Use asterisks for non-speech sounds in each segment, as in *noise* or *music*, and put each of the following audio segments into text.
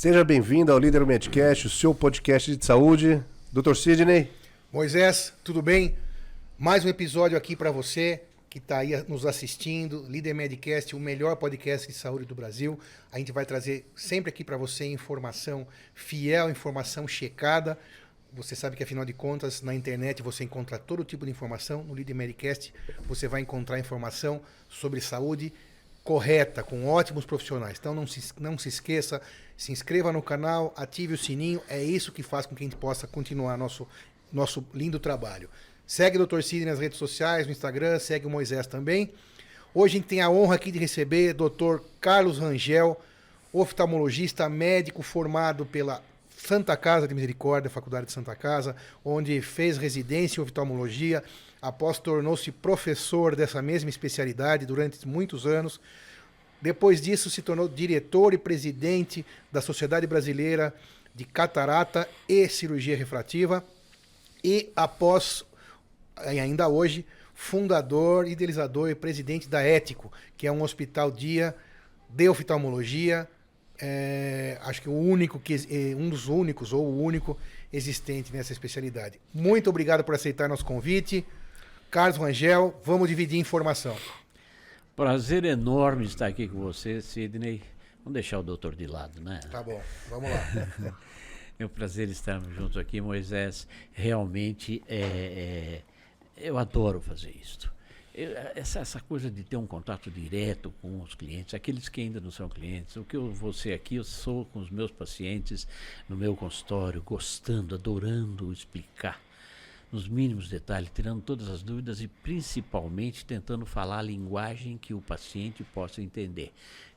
Seja bem-vindo ao Líder Medcast, o seu podcast de saúde. Dr. Sidney. Moisés, tudo bem? Mais um episódio aqui para você que está aí nos assistindo. Líder Medcast, o melhor podcast de saúde do Brasil. A gente vai trazer sempre aqui para você informação fiel, informação checada. Você sabe que, afinal de contas, na internet você encontra todo tipo de informação. No Líder Medcast você vai encontrar informação sobre saúde correta, com ótimos profissionais. Então não se, não se esqueça, se inscreva no canal, ative o sininho. É isso que faz com que a gente possa continuar nosso, nosso lindo trabalho. Segue o Dr. Sidney nas redes sociais, no Instagram, segue o Moisés também. Hoje a gente tem a honra aqui de receber Dr. Carlos Rangel, oftalmologista médico formado pela Santa Casa de Misericórdia, Faculdade de Santa Casa, onde fez residência em oftalmologia, após tornou-se professor dessa mesma especialidade durante muitos anos. Depois disso, se tornou diretor e presidente da Sociedade Brasileira de Catarata e Cirurgia Refrativa. E após, ainda hoje, fundador, idealizador e presidente da Ético, que é um hospital dia de oftalmologia, é, acho que o único que é, um dos únicos ou o único existente nessa especialidade. Muito obrigado por aceitar nosso convite. Carlos Rangel, vamos dividir informação. Prazer enorme estar aqui com você, Sidney. Vamos deixar o doutor de lado, né? Tá bom, vamos lá. *laughs* é um prazer estarmos juntos aqui, Moisés. Realmente, é, é, eu adoro fazer isso. Essa, essa coisa de ter um contato direto com os clientes, aqueles que ainda não são clientes, o que eu vou ser aqui, eu sou com os meus pacientes no meu consultório, gostando, adorando explicar nos mínimos detalhes, tirando todas as dúvidas e principalmente tentando falar a linguagem que o paciente possa entender.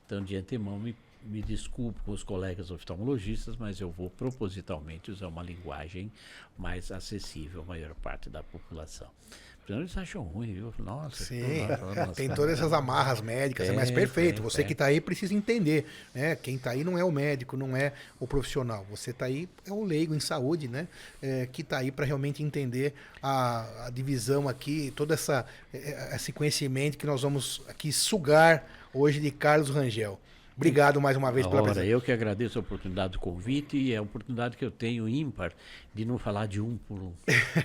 Então, de antemão, me, me desculpo com os colegas oftalmologistas, mas eu vou propositalmente usar uma linguagem mais acessível à maior parte da população. Eles acham ruim, viu? Nossa, Sim, *laughs* tem todas essas amarras médicas, tem, mas perfeito. Tem, você tem. que está aí precisa entender, né? Quem está aí não é o médico, não é o profissional. Você está aí, é o leigo em saúde, né? É, que está aí para realmente entender a, a, divisão aqui, todo essa, é, esse conhecimento que nós vamos aqui sugar hoje de Carlos Rangel. Obrigado mais uma vez pela Ora, presença. Eu que agradeço a oportunidade do convite e é a oportunidade que eu tenho ímpar de não falar de um por um,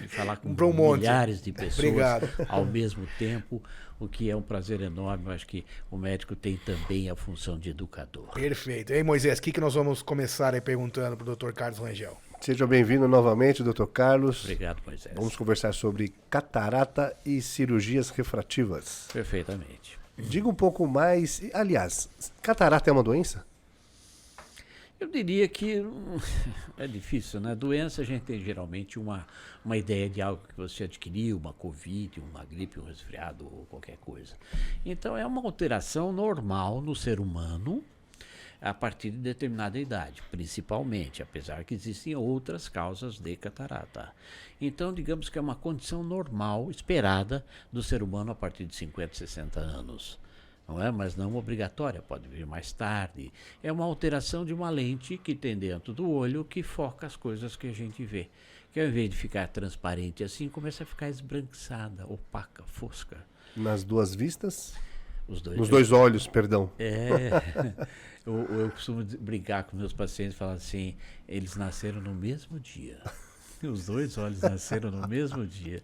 de *laughs* falar com um milhares de pessoas Obrigado. *laughs* ao mesmo tempo, o que é um prazer enorme. Eu acho que o médico tem também a função de educador. Perfeito. E aí, Moisés, o que, que nós vamos começar aí perguntando para o Dr. Carlos Rangel? Seja bem-vindo novamente, Dr. Carlos. Obrigado, Moisés. Vamos conversar sobre catarata e cirurgias refrativas. Perfeitamente. Diga um pouco mais. Aliás, catarata é uma doença? Eu diria que *laughs* é difícil, né? Doença a gente tem geralmente uma, uma ideia de algo que você adquiriu, uma Covid, uma gripe, um resfriado ou qualquer coisa. Então é uma alteração normal no ser humano a partir de determinada idade, principalmente, apesar que existem outras causas de catarata. Então, digamos que é uma condição normal, esperada do ser humano a partir de 50, 60 anos. Não é? Mas não obrigatória, pode vir mais tarde. É uma alteração de uma lente que tem dentro do olho que foca as coisas que a gente vê. Que ao invés de ficar transparente assim, começa a ficar esbranquiçada, opaca, fosca. Nas duas vistas? Os dois, Nos dois olhos, perdão. É. *laughs* eu, eu costumo brincar com meus pacientes e falar assim: eles nasceram no mesmo dia. *laughs* Os dois olhos nasceram no mesmo dia.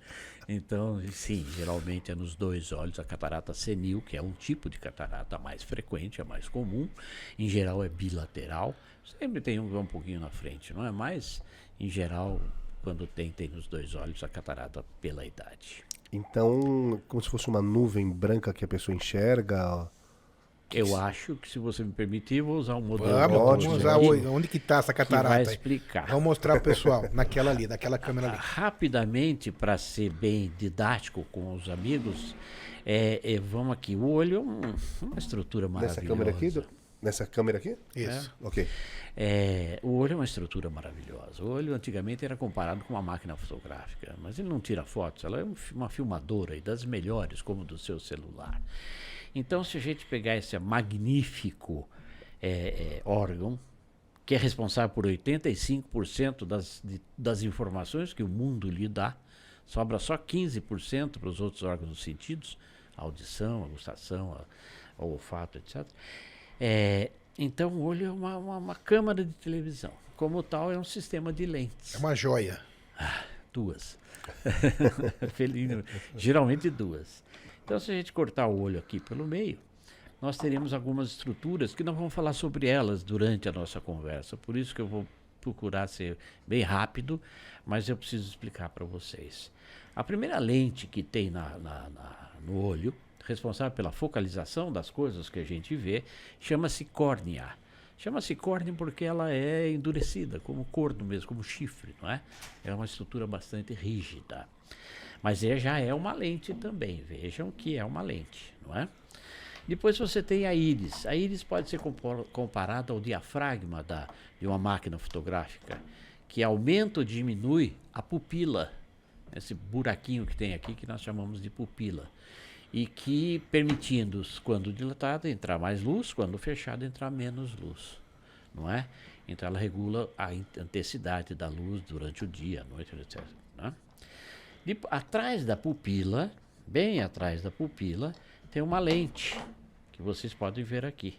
Então, sim, geralmente é nos dois olhos a catarata senil, que é um tipo de catarata mais frequente, é mais comum. Em geral é bilateral. Sempre tem um, um pouquinho na frente, não é? Mas, em geral, quando tem, tem nos dois olhos a catarata pela idade. Então, como se fosse uma nuvem branca que a pessoa enxerga. Eu acho que, se você me permitir, vou usar um modelo. Vamos, vamos usar o, onde que está essa catarata? vai explicar. Vamos mostrar para o pessoal, naquela ali, naquela câmera ali. Rapidamente, para ser bem didático com os amigos, é, é, vamos aqui. O olho é um, uma estrutura maravilhosa. Nessa câmera aqui? Do... Nessa câmera aqui? Isso. É. Ok. É, o olho é uma estrutura maravilhosa. O olho antigamente era comparado com uma máquina fotográfica, mas ele não tira fotos, ela é uma filmadora e das melhores, como do seu celular. Então, se a gente pegar esse magnífico é, é, órgão, que é responsável por 85% das, de, das informações que o mundo lhe dá, sobra só 15% para os outros órgãos dos sentidos, a audição, a gustação, a, o olfato, etc. É, Então, o olho é uma, uma, uma câmara de televisão. Como tal, é um sistema de É lentes. uma joia. Duas. *laughs* Felino, Geralmente duas. Então, se a gente cortar o olho aqui pelo meio, nós teremos algumas estruturas que nós vamos falar sobre elas durante a nossa conversa. Por isso que eu vou procurar ser bem rápido, mas eu preciso explicar para vocês. A primeira lente que tem na, na- na- no olho, responsável pela focalização das coisas que a gente vê, chama-se córnea. Chama-se córnea porque ela é endurecida, como corno mesmo, como chifre, não é? É uma estrutura bastante rígida. Mas é, já é uma lente também, vejam que é uma lente, não é? Depois você tem a íris. A íris pode ser comparada ao diafragma da, de uma máquina fotográfica, que aumenta ou diminui a pupila, esse buraquinho que tem aqui que nós chamamos de pupila, e que permitindo, quando dilatada, entrar mais luz, quando fechada, entrar menos luz, não é? Então ela regula a in- intensidade da luz durante o dia, a noite, etc. Depo- atrás da pupila, bem atrás da pupila, tem uma lente que vocês podem ver aqui.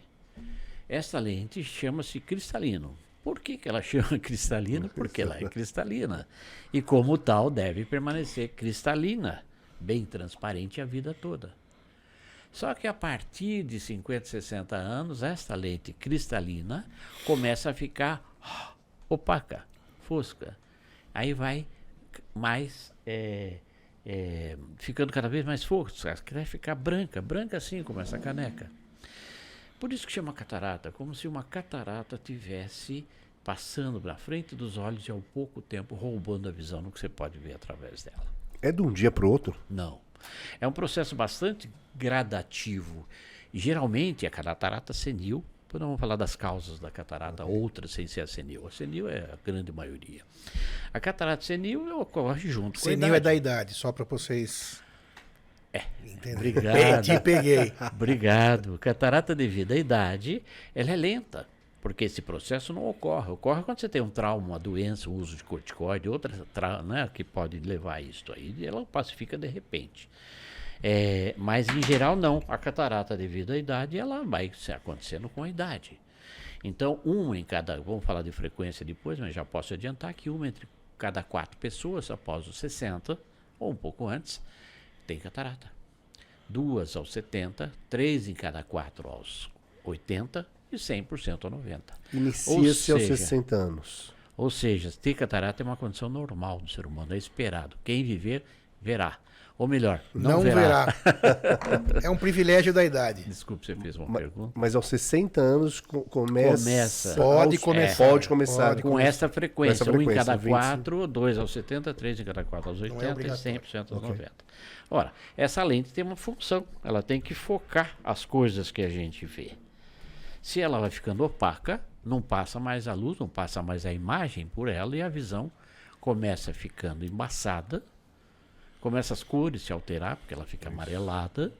Essa lente chama-se cristalino. Por que, que ela *laughs* chama cristalino? Porque ela é *laughs* cristalina. E como tal, deve permanecer cristalina, bem transparente a vida toda. Só que a partir de 50, 60 anos, esta lente cristalina começa a ficar *gasps* opaca, fosca. Aí vai mais é, é, ficando cada vez mais fosca, que vai ficar branca, branca assim como essa caneca. Por isso que chama catarata, como se uma catarata tivesse passando na frente dos olhos e ao pouco tempo roubando a visão no que você pode ver através dela. É de um dia pro outro? Não. É um processo bastante gradativo. Geralmente a catarata senil, depois nós vamos falar das causas da catarata, outras sem ser a senil. A senil é a grande maioria. A catarata senil ocorre junto com a Senil é da idade. só para vocês. É. Entenderam? Obrigado. Te peguei. Obrigado. Catarata devido à idade, ela é lenta, porque esse processo não ocorre. Ocorre quando você tem um trauma, uma doença, o uso de corticoide, outra tra- né, que pode levar a isso aí, e ela pacifica de repente. É, mas em geral não. A catarata devido à idade, ela vai se acontecendo com a idade. Então, uma em cada, vamos falar de frequência depois, mas já posso adiantar que uma entre cada quatro pessoas após os 60, ou um pouco antes, tem catarata duas aos 70, três em cada quatro aos 80 e 100% aos 90. Inicia-se aos seja, 60 anos. Ou seja, ter catarata é uma condição normal do ser humano, é esperado. Quem viver, verá. Ou melhor, não, Não, verá. verá. *laughs* é um privilégio da idade. Desculpe, você fez uma Ma- pergunta. Mas aos 60 anos co- começa. Começa. Pode aos- começar. Pode começar. Pode Com essa frequência, essa um em frequência, cada 25. quatro, dois aos 70, três em cada quatro aos 80 e obrigatório. 100% aos 90. Ora, essa lente tem uma função, ela tem que focar as coisas que a gente vê. Se ela vai ficando opaca, não passa mais a luz, não passa mais a imagem por ela e a visão começa ficando embaçada, começa as cores se alterar, porque ela fica amarelada,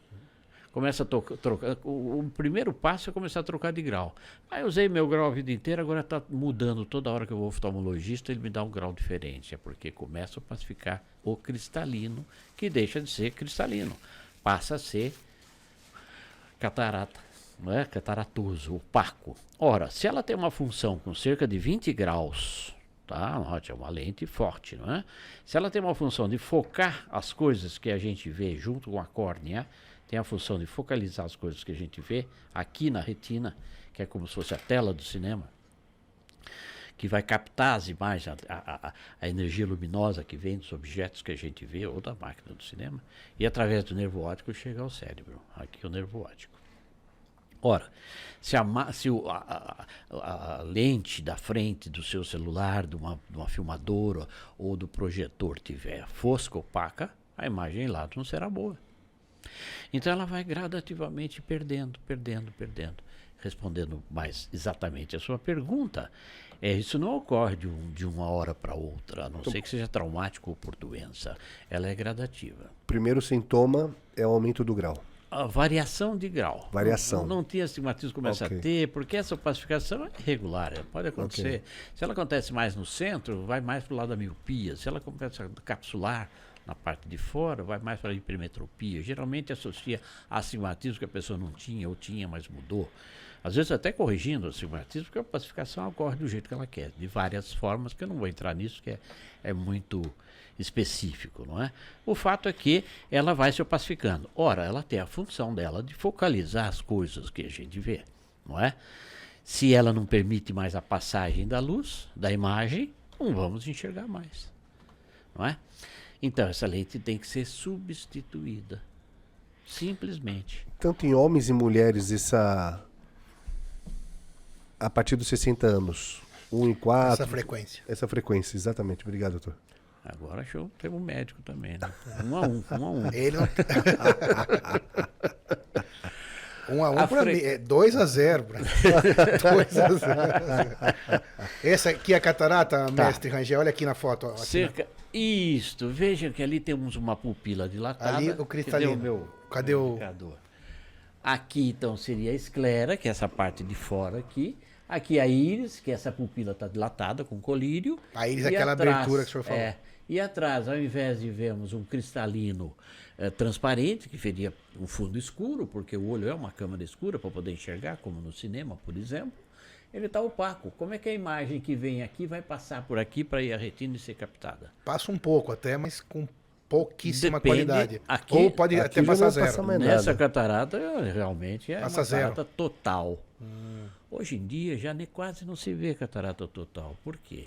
começa a trocar. O, o primeiro passo é começar a trocar de grau. Aí eu usei meu grau a vida inteira, agora está mudando. Toda hora que eu vou ao oftalmologista, ele me dá um grau diferente. É porque começa a pacificar o cristalino, que deixa de ser cristalino, passa a ser catarata, não é? Cataratoso, opaco. Ora, se ela tem uma função com cerca de 20 graus, tá? Note, é uma lente forte, não é? Se ela tem uma função de focar as coisas que a gente vê junto com a córnea, tem a função de focalizar as coisas que a gente vê aqui na retina, que é como se fosse a tela do cinema que vai captar as imagens, a, a- a- energia luminosa que vem dos objetos que a gente vê, ou da máquina do cinema, e através do nervo óptico chega ao cérebro. Aqui é o nervo óptico. Ora, se, a, se o- a, a- a lente da frente do seu celular, de uma, de uma filmadora ou do projetor tiver fosca, opaca, a imagem lá não será boa. Então ela vai gradativamente perdendo, perdendo, perdendo. Respondendo mais exatamente a sua pergunta, é, isso não ocorre de, um- de uma hora para outra, a não ser que seja traumático ou por doença. Ela é gradativa. Primeiro sintoma é o aumento do grau. A variação de grau. Variação. Não, não tem astigmatismo, começa Ok. a ter, porque essa pacificação é irregular, é, pode acontecer. Se ela acontece mais no centro, vai mais para o lado da miopia. Se ela começa a capsular, na parte de fora, vai mais para a hipermetropia. Geralmente associa astigmatismo que a pessoa não tinha ou tinha, mas mudou. Às vezes até corrigindo o astigmatismo, porque a pacificação ocorre do jeito que ela quer, de várias formas, que eu não vou entrar nisso, que é, é muito específico, não é? O fato é que ela vai se opacificando. Ora, ela tem a função dela de focalizar as coisas que a gente vê, não é? Se ela não permite mais a passagem da luz, da imagem, não vamos enxergar mais, não é? Então, essa lente tem que ser substituída. Simplesmente. Tanto em homens e mulheres, essa. A partir dos 60 anos. 1 em 4. Essa frequência. Essa frequência, exatamente. Obrigado, doutor. Agora show, temos um médico também, né? Um a um, um a um. Ele não... *laughs* um a um A pra fre- mim. É 2 a 0 pra mim. *laughs* 2 a 0 Essa aqui é a catarata, mestre Rangel. Olha aqui na foto. ó, aqui, Cerca. Isto, vejam que ali temos uma pupila dilatada. Ali, o cristalino. Cadê o meu Cadê o- indicador? Aqui então seria a esclera, que é essa parte de fora aqui. Aqui a íris, que essa pupila está dilatada com colírio. A íris é aquela atrás- abertura que o senhor falou. É, e atrás, ao invés de vermos um cristalino eh, transparente, que seria um fundo escuro, porque o olho é uma câmara escura para poder enxergar, como no cinema, por exemplo, ele está opaco. Como é que a imagem que vem aqui vai passar por aqui para ir à retina e ser captada? Passa um pouco até, mas com pouquíssima Depende. qualidade. Aqui- Ou pode aqui até passar zero. passa mais Nessa nada. catarata realmente é Passa uma zero. catarata total. Hoje em dia já nem, quase não se vê catarata total. Por quê?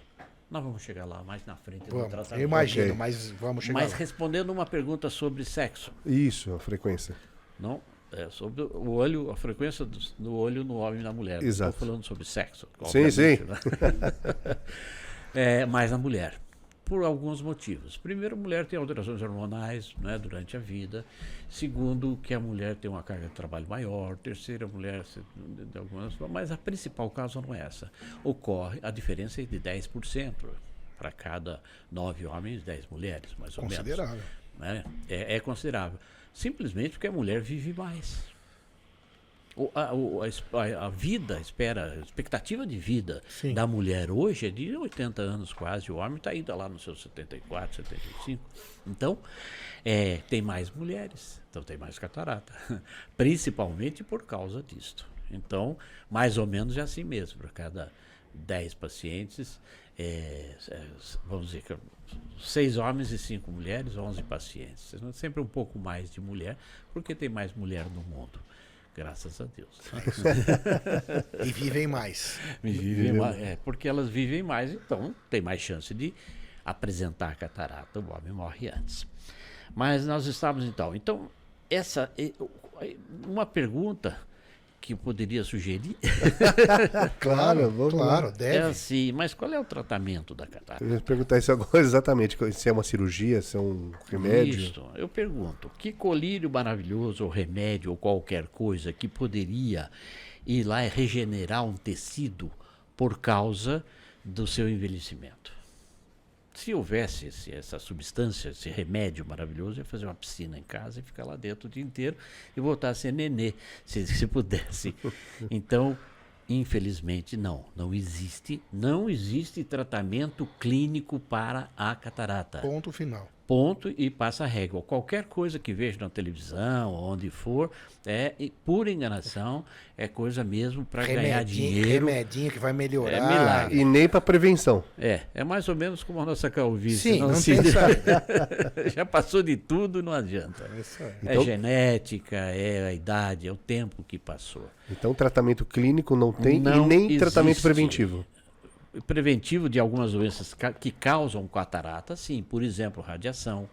Nós vamos chegar lá mais na frente do Vamos, tratamento. eu imagino, Ok. mas vamos chegar Mas lá. respondendo uma pergunta sobre sexo, Isso, a frequência. não? É sobre o olho, a frequência do, do olho no homem e na mulher. Exato. Estou falando sobre sexo. Sim, obviamente, né? *laughs* é, mais na mulher. Por alguns motivos. Primeiro, a mulher tem alterações hormonais né, durante a vida. Segundo, que a mulher tem uma carga de trabalho maior. Terceiro, a mulher. de- de algumas, mas a principal causa não é essa. Ocorre a diferença é de 10%. Para cada nove homens, 10 mulheres, mais ou menos Considerável. né? É, é considerável. Simplesmente porque a mulher vive mais. A, a a- vida, espera, a expectativa de vida Sim. da mulher hoje é de 80 anos quase. O homem está ainda lá nos seus 74, 75. Então, é, tem mais mulheres, então tem mais catarata. *laughs* Principalmente por causa disto. Então, mais ou menos é assim mesmo. Para cada 10 pacientes, é, é, vamos dizer que seis homens e cinco mulheres, 11 pacientes. Sempre um pouco mais de mulher, porque tem mais mulher no mundo. Graças a Deus. *laughs* E vivem mais. Vivem mais, é, porque elas vivem mais, então tem mais chance de apresentar catarata. O homem morre antes. Mas nós estamos então. Então, essa uma pergunta que eu poderia sugerir *laughs* Claro, vamos claro, lá. é deve. assim, mas qual é o tratamento da catarata? Eu ia perguntar isso agora *laughs* exatamente. Se é uma cirurgia, se é um remédio. Isso. Eu pergunto, que colírio maravilhoso, ou remédio, ou qualquer coisa que poderia ir lá e regenerar um tecido por causa do seu envelhecimento? Se houvesse esse- essa substância, esse remédio maravilhoso, eu ia fazer uma piscina em casa e ficar lá dentro o dia inteiro e voltar a ser nenê, se, se pudesse. *laughs* Então, infelizmente, não. Não existe, não existe tratamento clínico para a catarata. Ponto final. Ponto e passa a régua. Qualquer coisa que veja na televisão, onde for, é pura enganação, é coisa mesmo para ganhar dinheiro. remedinho que vai melhorar. É milagre. E nem para prevenção. É, é mais ou menos como a nossa calvície. Sim, não se- tem saída. *laughs* Já passou de tudo, não adianta. Aí. É Então- genética, é a idade, é o tempo que passou. Então, tratamento clínico não tem Não e nem tratamento existe. preventivo. Preventivo de algumas doenças que causam catarata, sim. Por exemplo, radiação.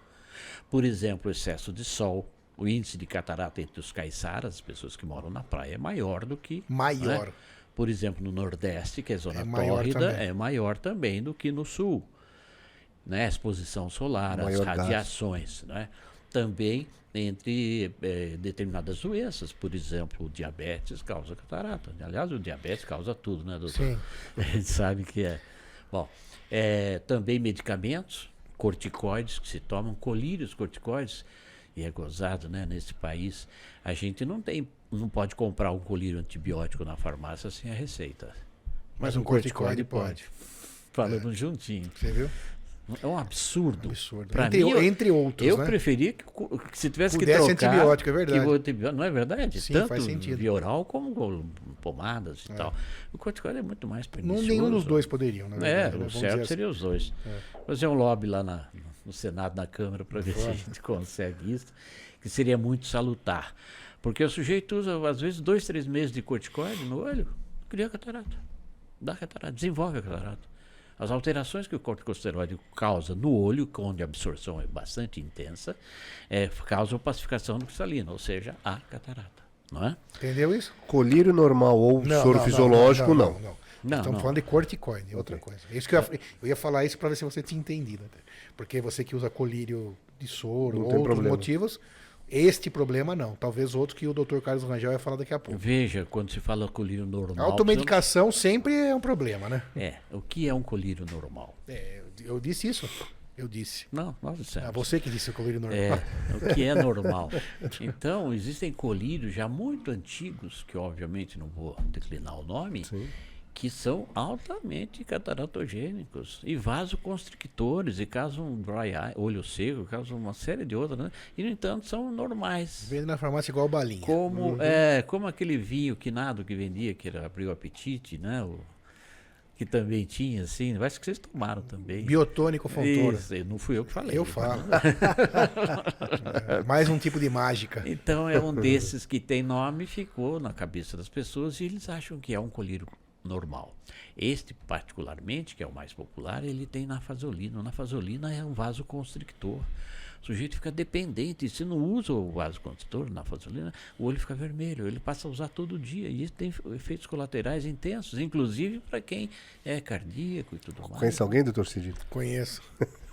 Por exemplo, excesso de sol. O índice de catarata entre os caiçaras, as pessoas que moram na praia, é maior do que. Maior. né? Por exemplo, no Nordeste, que é zona É tórrida, é maior também do que no Sul. Né? A exposição solar, as Maior gasto. radiações. Né? Também entre eh, determinadas doenças, por exemplo, o diabetes causa catarata. Aliás, o diabetes causa tudo, né, doutor? Sim. *laughs* A gente sabe que é. Bom, é, também medicamentos, corticoides que se tomam, colírios corticoides, e é gozado, né? Nesse país, a gente não tem, não pode comprar um colírio antibiótico na farmácia sem a receita. Mas um corticoide pode. Falando juntinho. Você viu? É um absurdo. Absurdo. Pra Entre- mim, eu, entre outros, Eu né? preferia que, que se tivesse Pudesse que trocar... antibiótico, é verdade. antibiótico- não é verdade? Sim, Tanto faz sentido. via oral como com pomadas e tal. O corticoide é muito mais Não, pernicioso. nenhum dos dois poderiam, na É, verdade. né? o Vamos certo assim. seria os dois. Fazer um lobby lá na- no Senado, na Câmara, para ver se a gente consegue isso, que seria muito salutar. Porque o sujeito usa, às vezes, dois, três meses de corticoide no olho, cria catarata. Dá catarata, desenvolve a catarata. As alterações que o corticosteroide causa no olho, onde a absorção é bastante intensa, é, causam pacificação do cristalino, ou seja, a catarata. Não é? Entendeu isso? Colírio normal ou Não, soro não, fisiológico, não. Não, Estamos não. falando de corticoide, outra coisa. Isso que eu, ia, eu ia falar isso para ver se você tinha entendido. até. Porque você que usa colírio de soro Não ou tem outros problema. motivos, este problema não. Talvez outro que o Dr. Carlos Rangel vai falar daqui a pouco. Veja, quando se fala colírio normal. A automedicação sempre é um problema, né? É, o que é um colírio normal? É, eu disse isso. Eu disse. Não, nós dissemos. Ah, você que disse o colírio normal. É, o que é normal. *laughs* Então, existem colírios já muito antigos, que obviamente não vou declinar o nome, que são altamente cataratogênicos e vasoconstrictores, e causam um dry eye, olho seco, causam uma série de outras, né? E, no entanto, são normais. Vende na farmácia igual balinha. Como, é, como aquele vinho quinado que vendia, que era, abriu apetite, né? O, que também tinha, assim, acho que vocês tomaram também. Biotônico Fontoura. Isso, não fui eu que falei. Eu falo. *laughs* Mais um tipo de mágica. Então é um desses que tem nome, ficou na cabeça das pessoas e eles acham que é um colírio normal. Este, particularmente, que é o mais popular, ele tem nafasolina. O nafasolina é um vasoconstrictor. O sujeito fica dependente. Se não usa o vasoconstrictor, nafasolina, o olho fica vermelho. Ele passa a usar todo dia. E isso tem efeitos colaterais intensos, inclusive para quem é cardíaco e tudo mais. Conhece alguém, doutor Cid? Conheço.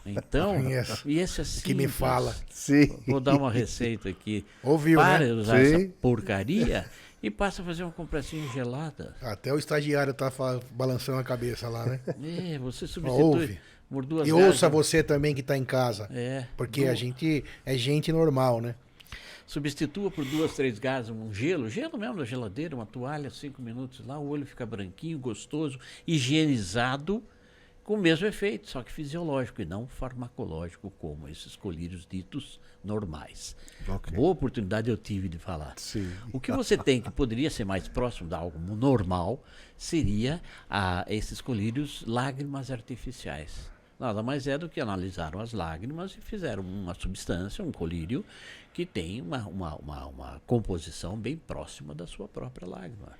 Então, *laughs* Conheço. e esse assim. Que me fala. Sim. Vou dar uma receita aqui. Ouviu, Para né? de usar Sim. essa porcaria e passa a fazer uma compressinha gelada. Até o estagiário tá balançando a cabeça lá, né? *laughs* É, você Ouve. substitui duas E ouça você também que tá em casa. É. Porque du- a gente é gente normal, né? Substitua por duas, três gases um gelo, gelo mesmo da geladeira, uma toalha, cinco minutos lá, o olho fica branquinho, gostoso, higienizado, com o mesmo efeito, só que fisiológico e não farmacológico, como esses colírios ditos normais. Ok. Boa oportunidade eu tive de falar. Sim. O que você tem que poderia ser mais próximo de algo normal seria ah, esses colírios lágrimas artificiais. Nada mais é do que analisaram as lágrimas e fizeram uma substância, um colírio, que tem uma, uma, uma, uma composição bem próxima da sua própria lágrima.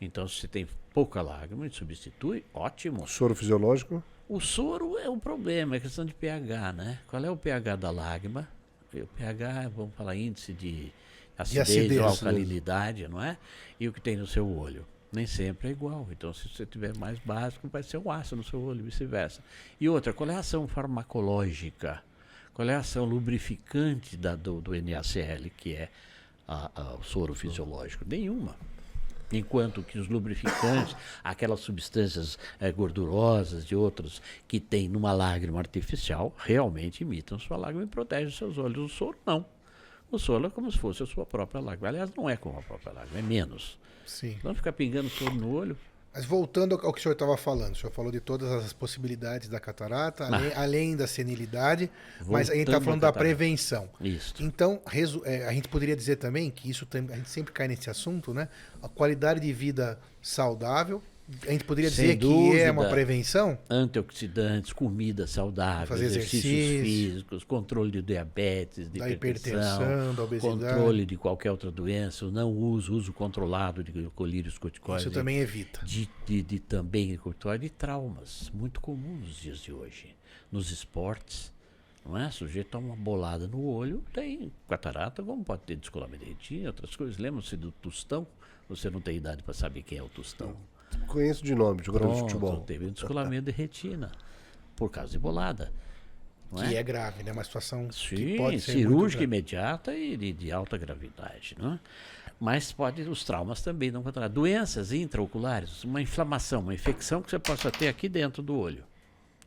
Então, se você tem pouca lágrima e substitui, ótimo. Soro fisiológico? O soro é um problema, é questão de pH, né? Qual é o pH da lágrima? O pH, vamos falar índice de acidez, acidez, ou né? alcalinidade, não é? E o que tem no seu olho. Nem sempre é igual. Então, se você tiver mais básico, vai ser um ácido no seu olho, e vice-versa. E outra, qual é a ação farmacológica? Qual é a ação lubrificante da, do, do NaCl, que é a- a- o soro fisiológico? Nenhuma. Enquanto que os lubrificantes, *coughs* aquelas substâncias eh, gordurosas e outros que tem numa lágrima artificial, realmente imitam sua lágrima e protegem seus olhos. O soro não. O soro é como se fosse a sua própria lágrima. Aliás, não é como a própria lágrima, é menos. Sim. Não ficar pingando soro no olho. Mas voltando ao que o senhor estava falando, o senhor falou de todas as possibilidades da catarata, além, além da senilidade, mas a gente está Voltando falando da prevenção. Isso. Então, é, a gente poderia dizer também que isso a gente sempre cai nesse assunto, né? A qualidade de vida saudável, a gente poderia Sem dizer que é uma dúvida. prevenção. Antioxidantes, comida saudável, Fazer exercícios exercício. físicos, controle de diabetes, de Da hipertensão, hipertensão, da obesidade. controle de qualquer outra doença, o não uso, uso controlado de colírios corticoides. Isso também evita. de, de, de também corticoide de traumas, muito comum nos dias de hoje. Nos esportes, não é? O sujeito toma uma bolada no olho, tem catarata, como pode ter descolamento de retina, outras coisas. Lembra-se do Tostão? Você não tem idade para saber quem é o Tostão. Conheço de nome, jogador de Pronto, futebol. teve um descolamento de retina por causa de bolada. Não Que é grave, né? Uma situação que Sim, pode ser cirúrgica imediata e de, de alta gravidade, não é? Mas pode, os traumas também não controlar. Doenças intraoculares, uma inflamação, uma infecção que você possa ter aqui dentro do olho.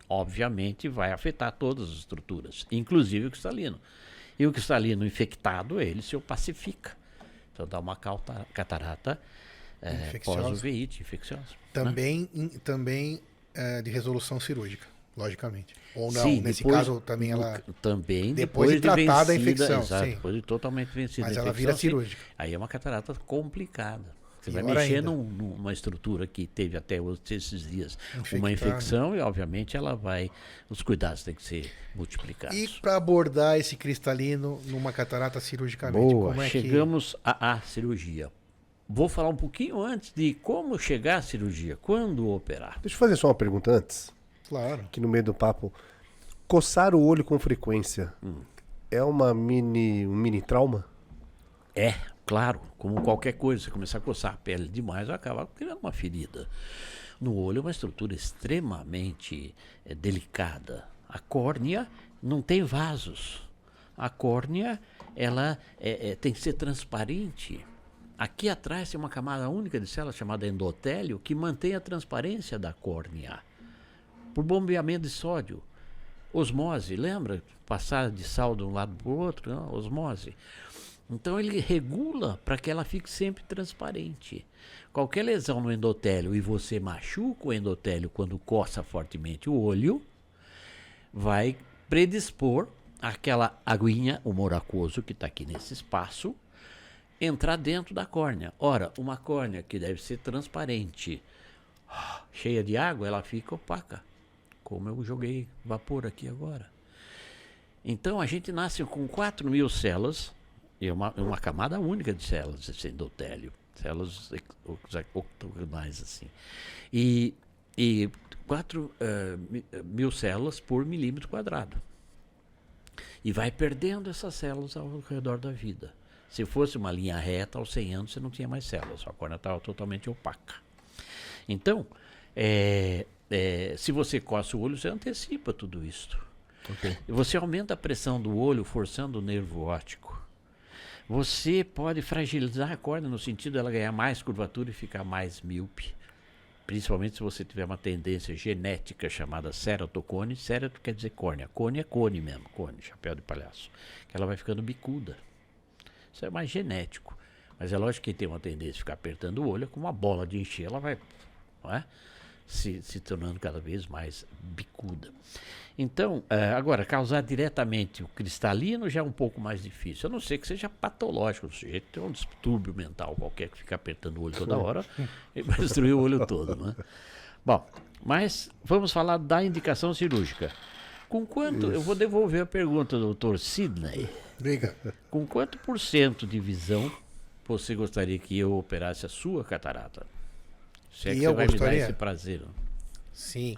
Obviamente vai afetar todas as estruturas, inclusive o cristalino. E o cristalino infectado, ele se opacifica. Então dá uma catarata é, Infecciosa. pós-uveíte infecciosa. né? Também, in- também é, de resolução cirúrgica. Logicamente. Ou não, Sim, nesse depois- caso também ela. também depois depois, de tratada a infecção, exato, sim. depois de totalmente vencida Mas a ela infecção, vira sim. cirúrgica. Aí é uma catarata complicada. Você vai Pior mexer num- numa estrutura que teve até esses dias uma infecção e, obviamente, ela vai. Os cuidados têm que ser multiplicados. E para abordar esse cristalino numa catarata cirurgicamente, Boa, como é chegamos à, à cirurgia. Vou falar um pouquinho antes de como chegar à cirurgia, quando operar. Deixa eu fazer só uma pergunta antes, que. Claro. aqui no meio do papo. Coçar o olho com frequência Hum. é uma mini, um mini trauma? É, claro, como qualquer coisa, você começar a coçar a pele demais, vai acabar criando uma ferida. No olho é uma estrutura extremamente eh, delicada. A córnea não tem vasos. A córnea, ela é- é- tem que ser transparente. Aqui atrás tem uma camada única de células chamada endotélio que mantém a transparência da córnea por bombeamento de sódio. Osmose, lembra? Passar de sal de um lado para o outro, não? osmose. Então ele regula para que ela fique sempre transparente. Qualquer lesão no endotélio e você machuca o endotélio quando coça fortemente o olho, vai predispor aquela aguinha, o moracoso que está aqui nesse espaço, entrar dentro da córnea. Ora, uma córnea que deve ser transparente, cheia de água, ela fica opaca. Como eu joguei vapor aqui agora. Então a gente nasce com 4 mil células, e uma, uma camada única de células, esse endotélio, células octogonais assim. E, e 4 mil células por milímetro quadrado. E vai perdendo essas células ao redor da vida. Se fosse uma linha reta, aos 100 anos você não tinha mais células, sua córnea estava totalmente opaca. Então, é, é, se você coça o olho, você antecipa tudo isso. Você aumenta a pressão do olho, forçando o nervo óptico. Você pode fragilizar a córnea no sentido dela ganhar mais curvatura e ficar mais míope. Principalmente se você tiver uma tendência genética chamada ceratocone. Cerato quer dizer córnea. Cone é cone mesmo, cone, chapéu de palhaço. Que ela vai ficando bicuda. Isso é mais genético. Mas é lógico que quem tem uma tendência a ficar apertando o olho, é como uma bola de encher, ela vai é? se, se tornando cada vez mais bicuda. Então, eh, agora, causar diretamente o cristalino já é um pouco mais difícil. A não ser que seja patológico. O sujeito tem um distúrbio mental qualquer que fica apertando o olho toda hora e vai destruir o olho todo. Né? Bom, mas vamos falar da indicação cirúrgica. Com quanto, eu vou devolver a pergunta do doutor Sidney. Com quanto por cento de visão você gostaria que eu operasse a sua catarata? Se é E que eu você vai me gostaria? dar esse prazer. Sim.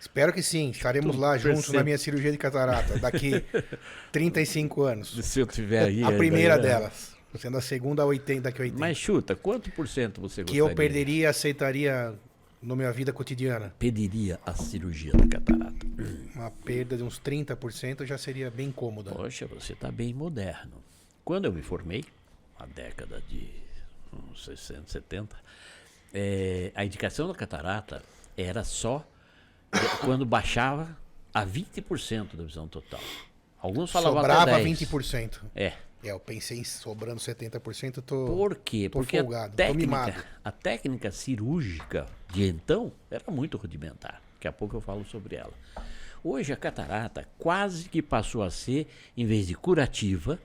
Espero que sim. Estaremos lá juntos na minha cirurgia de catarata daqui *laughs* 35 anos. Se eu tiver aí. A primeira né? delas. Sendo a segunda a 80, daqui a 80. Mas chuta, quanto por cento você que gostaria? eu perderia e aceitaria na minha vida cotidiana. Pediria a cirurgia da catarata. Uma perda de uns 30% já seria bem cômoda. Poxa, você está bem moderno. Quando eu me formei, na década de uns 60, 70, eh, a indicação da catarata era só quando baixava a 20% da visão total. Alguns falavam Sobrava até 10. 20%. É. É, eu pensei em sobrando 70%, eu tô... Por quê? tô Porque folgado, a técnica, a técnica cirúrgica de então era muito rudimentar. Daqui a pouco eu falo sobre ela. Hoje a catarata quase que passou a ser, em vez de curativa,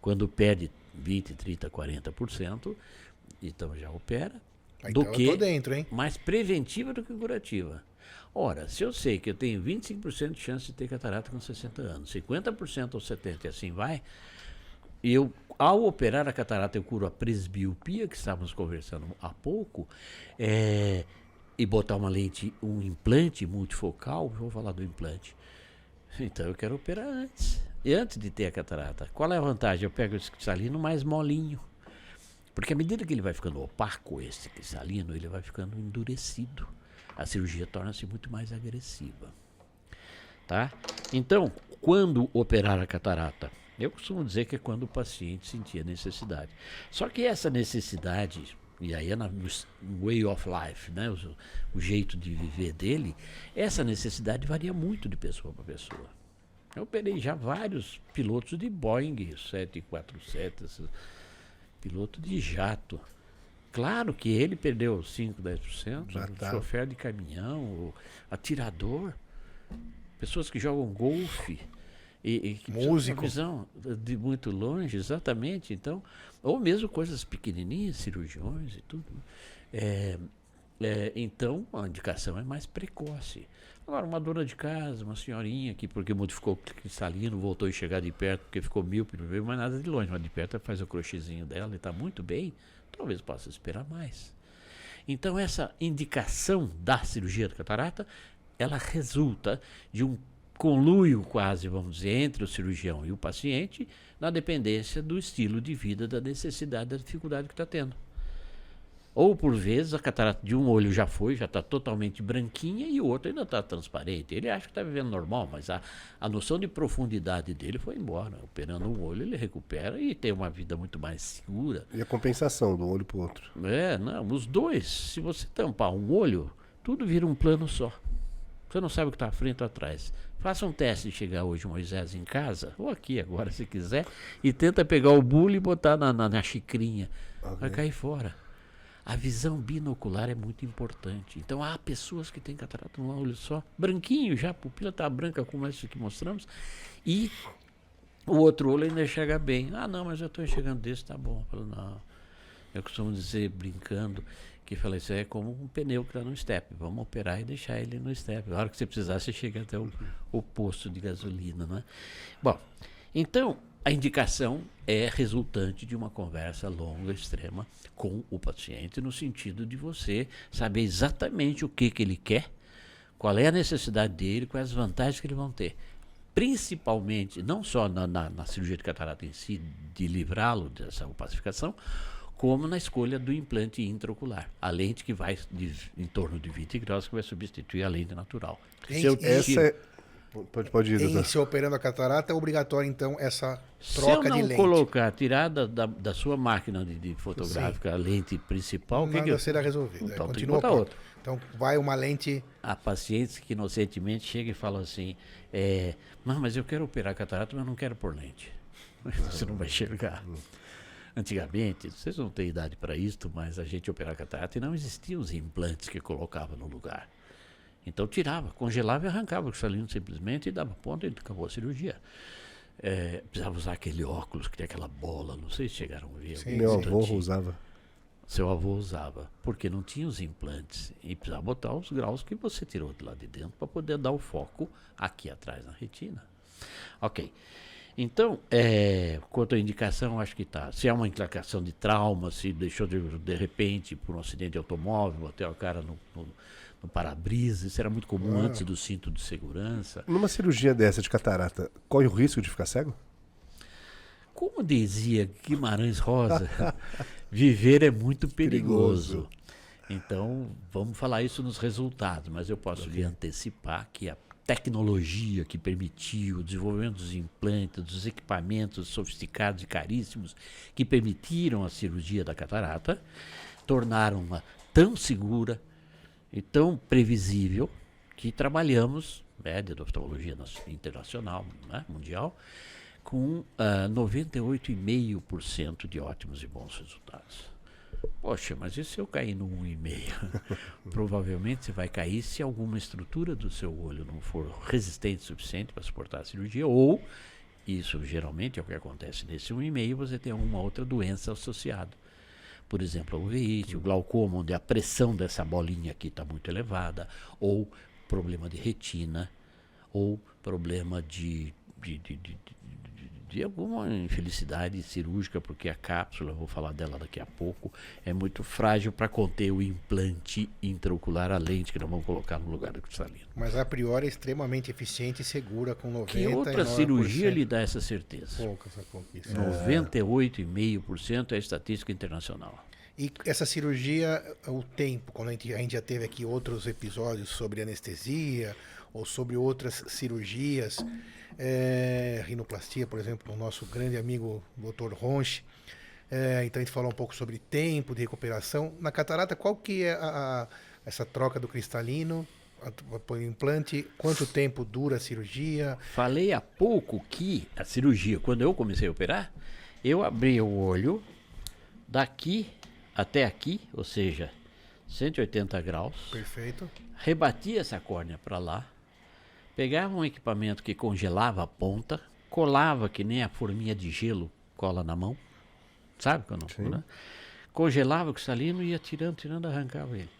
quando perde 20, 30, 40%, então já opera, Ah, do então eu que dentro, mais preventiva do que curativa. Ora, se eu sei que eu tenho 25% de chance de ter catarata com 60 anos, 50% aos 70 e assim vai, eu, ao operar a catarata, eu curo a presbiopia, que estávamos conversando há pouco, é, e botar uma lente, um implante multifocal, vou falar do implante. Então eu quero operar antes. E antes de ter a catarata, qual é a vantagem? Eu pego esse cristalino mais molinho. Porque à medida que ele vai ficando opaco, esse cristalino, ele vai ficando endurecido. A cirurgia torna-se muito mais agressiva. Tá? Então, quando operar a catarata? Eu costumo dizer que é quando o paciente sentia necessidade. Só que essa necessidade, e aí é no way of life, né? o, o jeito de viver dele, essa necessidade varia muito de pessoa para pessoa. Eu operei já vários pilotos de Boeing 747, esses piloto de jato. Claro que ele perdeu 5, 10%, Já o tá. chofer de caminhão, atirador. pessoas que jogam golfe. E, e Músico. visão de muito longe, exatamente. Então, ou mesmo coisas pequenininhas, cirurgiões e tudo. É, é, então, a indicação é mais precoce. Agora, uma dona de casa, uma senhorinha que, porque modificou o cristalino, voltou a chegar de perto, porque ficou míope, não veio mais nada de longe, mas de perto ela faz o crochêzinho dela e está muito bem, talvez possa esperar mais. Então, essa indicação da cirurgia da catarata, ela resulta de um conluio quase, vamos dizer, entre o cirurgião e o paciente, na dependência do estilo de vida, da necessidade, da dificuldade que está tendo. Ou, por vezes, a catarata de um olho já foi, já está totalmente branquinha e o outro ainda está transparente. Ele acha que está vivendo normal, mas a, a noção de profundidade dele foi embora. Operando um olho, ele recupera e tem uma vida muito mais segura. E a compensação do olho pro outro. É, não, os dois, se você tampar um olho, tudo vira um plano só. Você não sabe o que está à frente ou atrás. Faça um teste de chegar hoje, Moisés, em casa, ou aqui agora, se quiser, e tenta pegar o bule e botar na, na, na xicrinha. Vai cair fora. A visão binocular é muito importante. Então há pessoas que têm catarata num olho só, branquinho já, a pupila está branca como essa que mostramos, e o outro olho ainda enxerga bem. Ah, não, mas eu estou enxergando desse, tá bom. Eu falo, não. Eu costumo dizer, brincando, que falei, isso é como um pneu que está no step. Vamos operar e deixar ele no step. A hora que você precisar, você chega até o, o posto de gasolina, não é? Bom, então a indicação é resultante de uma conversa longa, extrema, com o paciente, no sentido de você saber exatamente o que, que ele quer, qual é a necessidade dele, quais as vantagens que ele vão ter. Principalmente, não só na, na, na cirurgia de catarata em si, de livrá-lo dessa opacificação, como na escolha do implante intraocular. A lente que vai de, em torno de 20 graus, que vai substituir a lente natural. Em- Se eu Essa é. Pode, pode ir, Em se operando a catarata, é obrigatório, então, essa Se eu troca não de lente. colocar, tirar da, da, da sua máquina de, de fotográfica a lente principal, o que, Nada que eu, será resolvido. Então, é, que continua outra. Então, vai uma lente... há pacientes que inocentemente chegam e falam assim, é, não, mas eu quero operar a catarata, mas não quero por lente. *laughs* Você não vai enxergar. Antigamente, vocês não têm idade para isto, mas a gente operava catarata e não existiam os implantes que colocava no lugar. Então tirava, congelava e arrancava o cristalino simplesmente e dava ponto e acabou a cirurgia. É, precisava usar aquele óculos que tem aquela bola, não sei se chegaram a ver. Sim, Meu avô usava. Seu avô usava, porque não tinha os implantes e precisava botar os graus que você tirou de lá de dentro para poder dar o foco aqui atrás na retina. Ok. Então, é, quanto à indicação, acho que está. Se é uma indicação de trauma, se deixou de, de repente por um acidente de automóvel, bateu a cara no, no, no para-brisa, isso era muito comum antes do cinto de segurança. Numa cirurgia dessa de catarata, corre o risco de ficar cego? Como dizia Guimarães Rosa, *laughs* viver é muito perigoso. Perigoso. Então, vamos falar isso nos resultados, mas eu posso lhe antecipar que a tecnologia que permitiu o desenvolvimento dos implantes, dos equipamentos sofisticados e caríssimos que permitiram a cirurgia da catarata, tornaram-na tão segura e tão previsível que trabalhamos, média da oftalmologia internacional, né, mundial, com ah, 98,5% de ótimos e bons resultados. Poxa, mas e se eu cair no 1,5? *laughs* Provavelmente você vai cair se alguma estrutura do seu olho não for resistente o suficiente para suportar a cirurgia, ou, isso geralmente é o que acontece nesse 1,5, você tem alguma outra doença associada. Por exemplo, a uveíte, o glaucoma, onde a pressão dessa bolinha aqui está muito elevada, ou problema de retina, ou problema de, de, de, de, de- alguma infelicidade cirúrgica, porque a cápsula, eu vou falar dela daqui a pouco, é muito frágil para conter o implante intraocular, a lente que nós vamos colocar no lugar do cristalino. Mas a priori é extremamente eficiente e segura com 90 Que outra cirurgia lhe dá essa certeza? Pouca essa conquista. 98,5% é a estatística internacional. E essa cirurgia, o tempo, quando a gente, a gente já teve aqui outros episódios sobre anestesia ou sobre outras cirurgias, é, rinoplastia, por exemplo, o nosso grande amigo Dr. Ronche. É, então a gente falou um pouco sobre tempo de recuperação. Na catarata, qual que é a, a- essa troca do cristalino o implante? Quanto tempo dura a cirurgia? Falei há pouco que a cirurgia, quando eu comecei a operar, eu abri o olho daqui até aqui, ou seja, 180 graus, Perfeito. rebati essa córnea para lá, Pegava um equipamento que congelava a ponta, colava que nem a forminha de gelo cola na mão, sabe quando? Né? Congelava o cristalino e ia tirando, tirando, arrancava ele.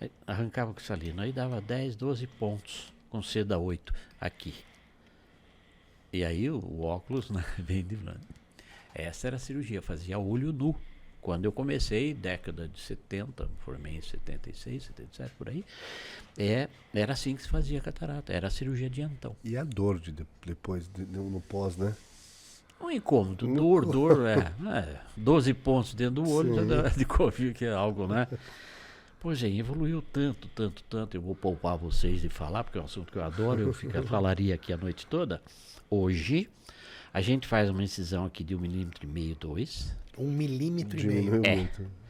Aí Arrancava o cristalino, aí dava 10, 12 pontos com seda 8 aqui. E aí o, o óculos *laughs* né, bem de. Essa era a cirurgia, fazia olho nu. Quando eu comecei, década de 70, formei em 76, 77, por aí, é, era assim que se fazia catarata, era a cirurgia de então. E a dor de, de- depois, de- no pós, né? Um incômodo, dor, dor, *laughs* é, é 12 pontos dentro do olho dá de Covid, que é algo, né? Pois é, evoluiu tanto, tanto, tanto. Eu vou poupar vocês de falar, porque é um assunto que eu adoro, eu fica, falaria aqui a noite toda. Hoje, a gente faz uma incisão aqui de um milímetro e meio, dois. Um milímetro e meio. É.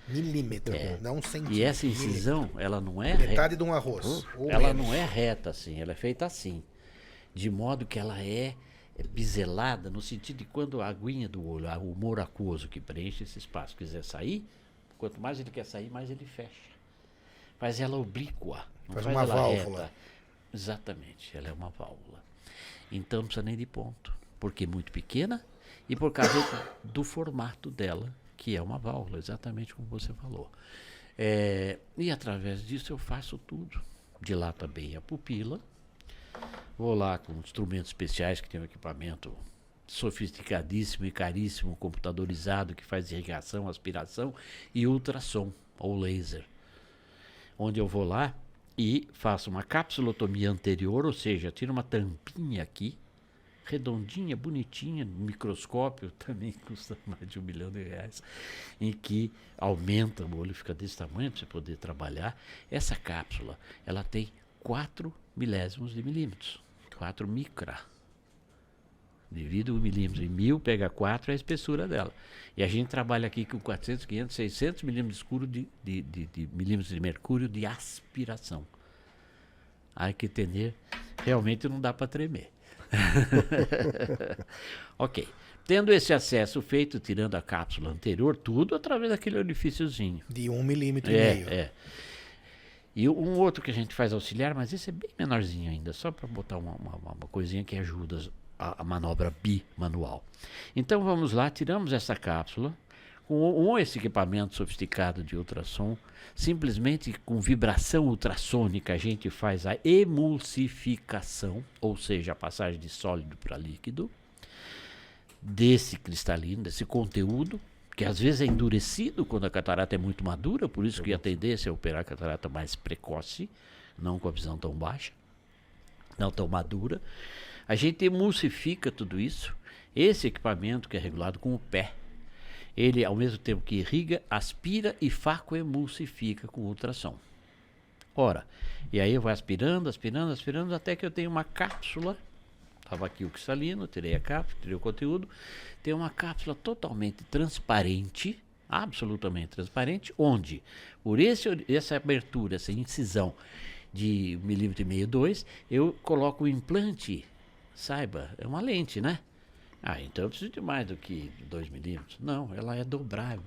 Milímetro, não um centímetro. E essa milímetro. incisão, ela não é reta. Metade de um arroz. ou Ela menos. não é reta assim, ela é feita assim. De modo que ela é, é biselada no sentido de quando a aguinha do olho, o humor aquoso que preenche esse espaço, quiser sair, quanto mais ele quer sair, mais ele fecha. Faz ela oblíqua. Não Faz faz, uma ela válvula. reta. Exatamente, ela é uma válvula. Então não precisa nem de ponto, porque é muito pequena e por causa do formato dela, que é uma válvula, exatamente como você falou. É, e através disso eu faço tudo. Dilata bem a pupila, vou lá com instrumentos especiais que tem um equipamento sofisticadíssimo e caríssimo, computadorizado, que faz irrigação, aspiração e ultrassom ou laser onde eu vou lá e faço uma capsulotomia anterior, ou seja, tiro uma tampinha aqui, redondinha, bonitinha, no microscópio, *laughs* também custa mais de um milhão de reais, em que aumenta, o olho fica desse tamanho para você poder trabalhar. Essa cápsula, ela tem 4 milésimos de milímetros, 4 micra. Divide um milímetro em mil, pega 4 é a espessura dela. E a gente trabalha aqui com 400, 500, 600 milímetros escuro de, de, de, de milímetros de mercúrio de aspiração. Há que entender, realmente não dá para tremer. *laughs* ok. Tendo esse acesso feito, tirando a cápsula anterior, tudo através daquele orifíciozinho. De um milímetro e É, meio. é. E um outro que a gente faz auxiliar, mas esse é bem menorzinho ainda, só para botar uma, uma, uma coisinha que ajuda a, a manobra bimanual. Então vamos lá, tiramos essa cápsula com esse equipamento sofisticado de ultrassom, simplesmente com vibração ultrassônica a gente faz a emulsificação, ou seja, a passagem de sólido para líquido desse cristalino, desse conteúdo, que às vezes é endurecido quando a catarata é muito madura, por isso que a tendência é operar a catarata mais precoce, não com a visão tão baixa, não tão madura. A gente emulsifica tudo isso. Esse equipamento que é regulado com o pé, ele ao mesmo tempo que irriga, aspira e facoemulsifica com ultrassom. Ora, e aí eu vou aspirando, aspirando, aspirando, até que eu tenho uma cápsula. Estava aqui o cristalino, tirei a cápsula, tirei o conteúdo. Tem uma cápsula totalmente transparente, absolutamente transparente, onde, por esse, essa abertura, essa incisão de 1,5 milímetro e meio, 2, eu coloco o implante, saiba, é uma lente, né? Ah, então eu preciso de mais do que 2 milímetros. Não, ela é dobrável.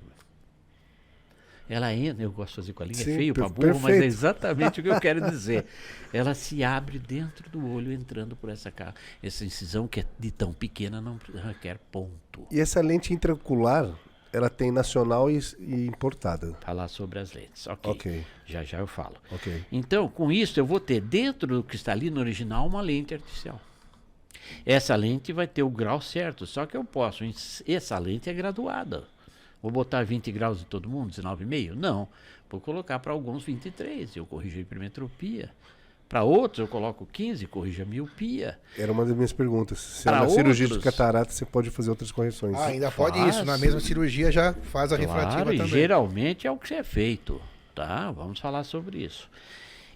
Ela entra, eu gosto de fazer com a linha, Sim, é feio para burro, mas é exatamente o que eu quero *laughs* dizer. Ela se abre dentro do olho, entrando por essa, ca- essa incisão que é de tão pequena, não requer ponto. E essa lente intraocular, ela tem nacional e, e importada. Falar sobre as lentes. Ok. Ok. Já já eu falo. Ok. Então, com isso, eu vou ter dentro do cristalino original uma lente artificial. Essa lente vai ter o grau certo, só que eu posso. Essa lente é graduada. Vou botar 20 graus em todo mundo, 19,5? Não. Vou colocar para alguns 23, eu corrijo a hipermetropia. Para outros, eu coloco 15, corrijo a miopia. Era uma das minhas perguntas. Se Pra na cirurgia de outros- catarata você pode fazer outras correções. Ah, ainda pode Faz. isso. Na mesma cirurgia já faz a refrativa Claro, e também. geralmente é o que é feito, tá? Vamos falar sobre isso.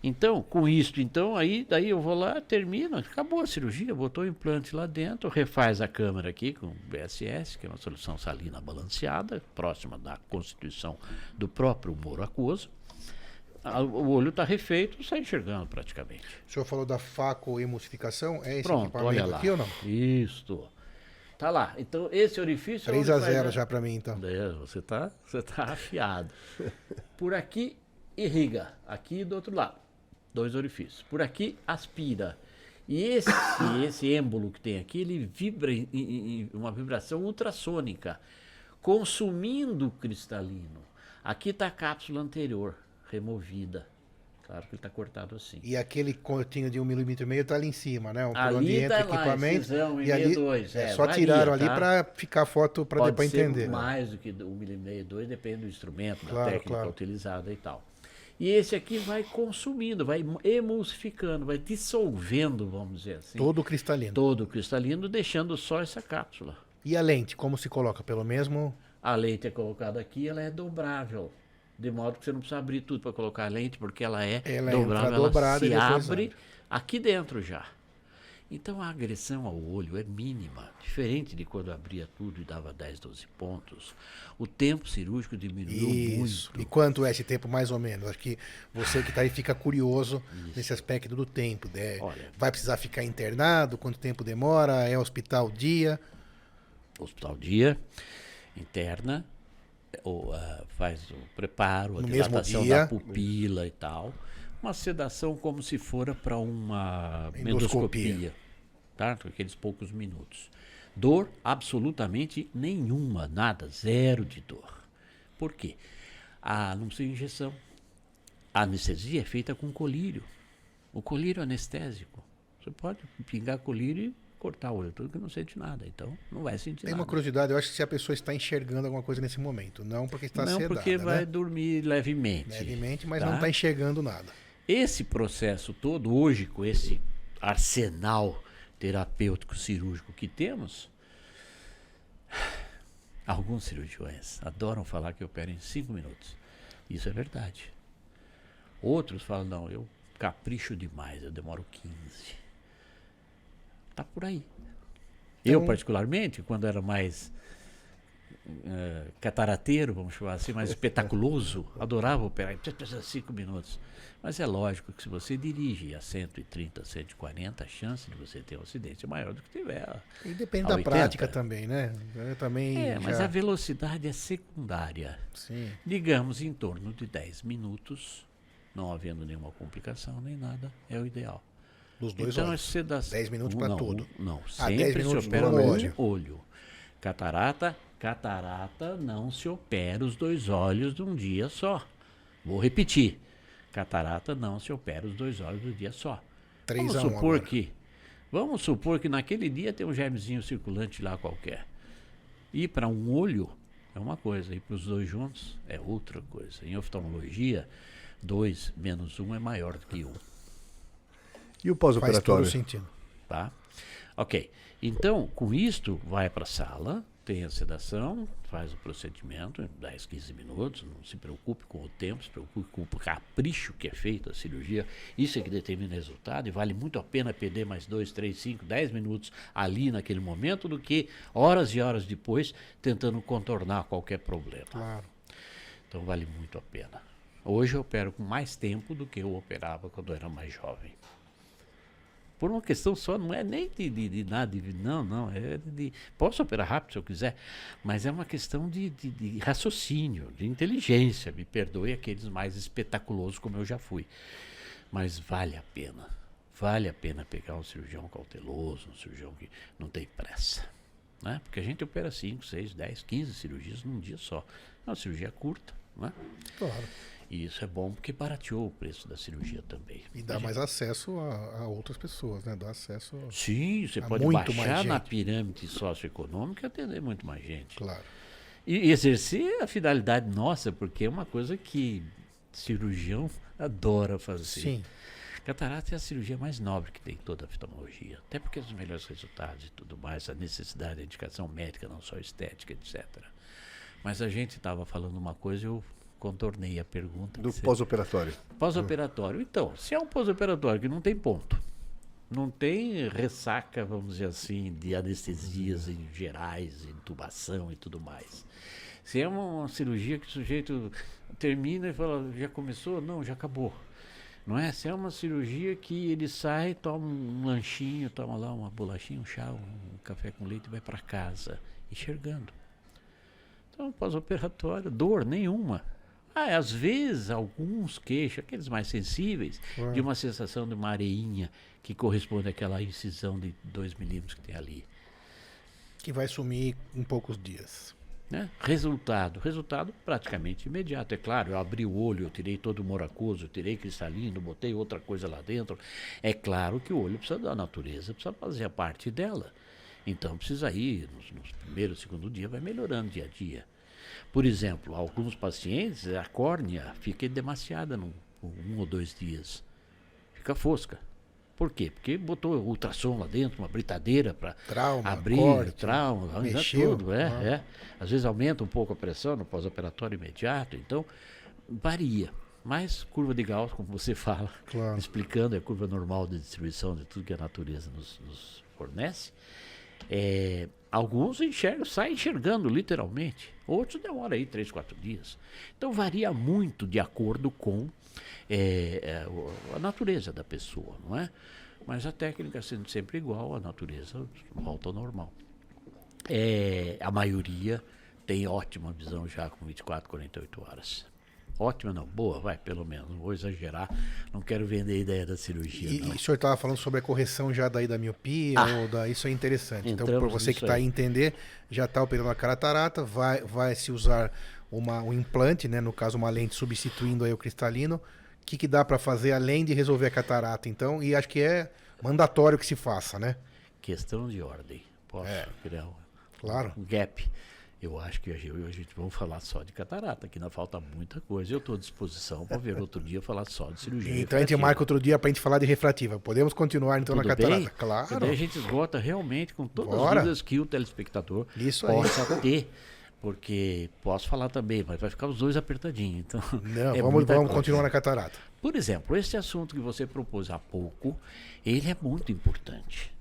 Então, com isso, então, aí daí eu vou lá, termino, acabou a cirurgia, botou o implante lá dentro, refaz a câmera aqui com BSS, que é uma solução salina balanceada, próxima da constituição do próprio humor aquoso. O olho está refeito, sai enxergando praticamente. O senhor falou da facoemulsificação. É esse Pronto, olha equipamento lá. aqui ou não? Isto. Tá lá. Então, esse orifício... é 3 onde a faz 0 já pra mim, então. É, você tá, você tá afiado. Por aqui irriga, aqui do outro lado, dois orifícios. Por aqui aspira E esse, *coughs* esse êmbolo que tem aqui, ele vibra em, em- uma vibração ultrassônica, consumindo o cristalino. Aqui está a cápsula anterior, removida. Claro que ele está cortado assim. E aquele cortinho de um milímetro e meio tá ali em cima, né? Por Ali onde entra tá equipamento. incisão, e ali, 1,62, é, é, só varia, tiraram ali tá? pra ficar a foto para depois entender. né? mais do que um milímetro e dois, depende do instrumento, da Claro, técnica claro. utilizada e tal. E esse aqui vai consumindo, vai emulsificando, vai dissolvendo, vamos dizer assim, Todo cristalino. todo o cristalino, deixando só essa cápsula. E a lente, como se coloca? Pelo mesmo. A lente é colocada aqui, ela é dobrável. De modo que você não precisa abrir tudo para colocar a lente, porque ela é Ela dobrável, ela dobrada se abre abre. aqui dentro já. Então a agressão ao olho é mínima, diferente de quando abria tudo e dava 10, 12 pontos. O tempo cirúrgico diminuiu Isso. muito. E quanto é esse tempo, mais ou menos? Acho que você que tá aí fica curioso nesse aspecto do tempo. né? Olha. Vai precisar ficar internado? Quanto tempo demora? É hospital dia? Hospital dia, interna, ou, ah, faz o preparo, a No dilatação da pupila e tal. Uma sedação como se fora para uma Endoscopia. endoscopia, tá? Aqueles poucos minutos. Dor absolutamente nenhuma, nada, zero de dor. Por quê? A não ser injeção. A anestesia é feita com colírio. O colírio é anestésico. Você pode pingar colírio e cortar o olho, tudo que não sente nada. Então, não vai sentir Tem nada. uma curiosidade, eu acho que se a pessoa está enxergando alguma coisa nesse momento. Não porque está não, sedada, porque vai né? dormir levemente. Levemente, mas tá? não está enxergando nada. Esse processo todo, hoje, com esse arsenal terapêutico cirúrgico que temos, alguns cirurgiões adoram falar que operam em cinco minutos. Isso é verdade. Outros falam, não, eu capricho demais, eu demoro 15. Tá por aí. Eu, Então- particularmente, quando era mais eh, catarateiro, vamos chamar assim, mais *laughs* espetaculoso, adorava operar em cinco minutos. Mas é lógico que se você dirige a 130, 140, a chance de você ter um acidente é maior do que tiver. E depende a da 80. prática também, né? Eu também. É, mas já- a velocidade é secundária. Sim. Digamos em torno de 10 minutos, não havendo nenhuma complicação nem nada, é o ideal. Dos dois então, olhos. a sedação. 10 minutos um- não, tudo. um- Não, Ah, 10 sempre se opera no olho. olho. Catarata, catarata não se opera os dois olhos de um dia só. Vou repetir. Catarata não se opera os dois olhos um dia só. 3 vamos a 1 supor agora. que vamos supor que naquele dia tem um germezinho circulante lá qualquer. Ir para um olho é uma coisa, ir para os dois juntos é outra coisa. Em oftalmologia, dois menos um é maior do que um. E o Faz todo pós-operatório? sentido. Tá? Ok. Então, com isto, vai para a sala, tem a sedação, faz o procedimento em 10, 15 minutos, não se preocupe com o tempo, se preocupe com o capricho que é feito a cirurgia. Isso é que determina o resultado e vale muito a pena perder mais 2, 3, 5, 10 minutos ali naquele momento do que horas e horas depois tentando contornar qualquer problema. Claro. Então vale muito a pena. Hoje eu opero com mais tempo do que eu operava quando eu era mais jovem. Por uma questão só, não é nem de, de, de nada, de, não, não, é de, posso operar rápido se eu quiser, mas é uma questão de, de, de raciocínio, de inteligência, me perdoe aqueles mais espetaculosos como eu já fui. Mas vale a pena, vale a pena pegar um cirurgião cauteloso, um cirurgião que não tem pressa. Né? Porque a gente opera 5, 6, 10, 15 cirurgias num dia só. É uma cirurgia curta, né? Claro. E isso é bom porque barateou o preço da cirurgia também. E dá mais acesso a, a outras pessoas, né? Dá acesso. Sim, você Há pode baixar na pirâmide socioeconômica e atender muito mais gente. Claro. E exercer a finalidade nossa, porque é uma coisa que cirurgião adora fazer. Sim. Catarata é a cirurgia mais nobre que tem em toda a oftalmologia. Até porque os melhores resultados e tudo mais, a necessidade da indicação médica, não só estética, etc. Mas a gente estava falando uma coisa e eu contornei a pergunta. Do pós-operatório. Pós-operatório. Então, se é um pós-operatório que não tem ponto, não tem ressaca, vamos dizer assim, de anestesias em gerais, intubação e tudo mais. Se é uma, uma cirurgia que o sujeito termina e fala, já começou? Não, já acabou. Não é? Se é uma cirurgia que ele sai, toma um lanchinho, toma lá uma bolachinha, um chá, um café com leite e vai para casa, enxergando. Então, pós-operatório, dor nenhuma. Ah, às vezes, alguns queixam, aqueles mais sensíveis, de uma sensação de uma areinha que corresponde àquela incisão de 2 milímetros que tem ali. Que vai sumir em poucos dias. Né? Resultado. Resultado praticamente imediato. É claro, eu abri o olho, eu tirei todo o moracoso, eu tirei cristalino, botei outra coisa lá dentro. É claro que o olho precisa da natureza, precisa fazer a parte dela. Então precisa ir, nos, nos primeiros, segundo dia, vai melhorando dia a dia. Por exemplo, alguns pacientes, a córnea fica demasiada num, um ou dois dias. Fica fosca. Por quê? Porque botou ultrassom lá dentro, uma britadeira para abrir, corte, trauma, mexeu, tudo. É, ah. é. Às vezes aumenta um pouco a pressão no pós-operatório imediato. Então, varia. Mas curva de Gauss, como você *laughs* fala, Claro. explicando é a curva normal de distribuição de tudo que a natureza nos, nos fornece. É, alguns enxergam, saem enxergando literalmente, outros demoram aí três, quatro dias. Então varia muito de acordo com é, a natureza da pessoa, não é? Mas a técnica sendo sempre igual, a natureza volta ao normal. É, a maioria tem ótima visão já com 24, 48 horas. Ótima não, boa, vai, pelo menos. Não vou exagerar, não quero vender a ideia da cirurgia. E, e o senhor estava falando sobre a correção já daí da miopia, ou da, isso é interessante. Então, para você que está aí entender, já está operando a catarata, vai, vai se usar uma, um implante, né? no caso uma lente substituindo aí o cristalino. O que, que dá para fazer além de resolver a catarata, então? E acho que é mandatório que se faça, né? Questão de ordem. Posso É. criar um, Claro. um gap? Eu acho que hoje a gente vamos falar só de catarata, que ainda falta muita coisa. Eu estou à disposição para ver outro dia falar só de cirurgia. Então a gente refrativa. marca outro dia para a gente falar de refrativa. Podemos continuar então Tudo na catarata? bem? Claro. Daí a gente esgota realmente com todas Bora. as dúvidas que o telespectador Isso aí. possa ter. Porque posso falar também, mas vai ficar os dois apertadinhos. Então, Não, *laughs* é vamos, vamos continuar na catarata. Por exemplo, esse assunto que você propôs há pouco, ele é muito importante.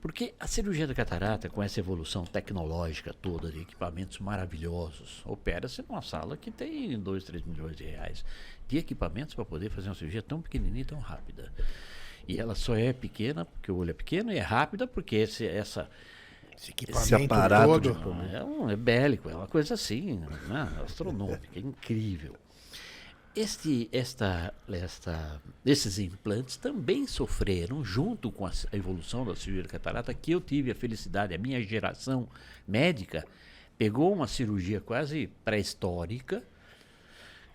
Porque a cirurgia da catarata, com essa evolução tecnológica toda, de equipamentos maravilhosos, opera-se numa sala que tem 2, 3 milhões de reais de equipamentos para poder fazer uma cirurgia tão pequenininha e tão rápida. E ela só é pequena porque o olho é pequeno e é rápida porque esse, essa, Esse equipamento aparato todo. de- é, um, é bélico, é uma coisa assim, né? astronômica, é incrível. Este, esta, esta, esses implantes também sofreram, junto com a evolução da cirurgia catarata, que eu tive a felicidade, a minha geração médica pegou uma cirurgia quase pré-histórica,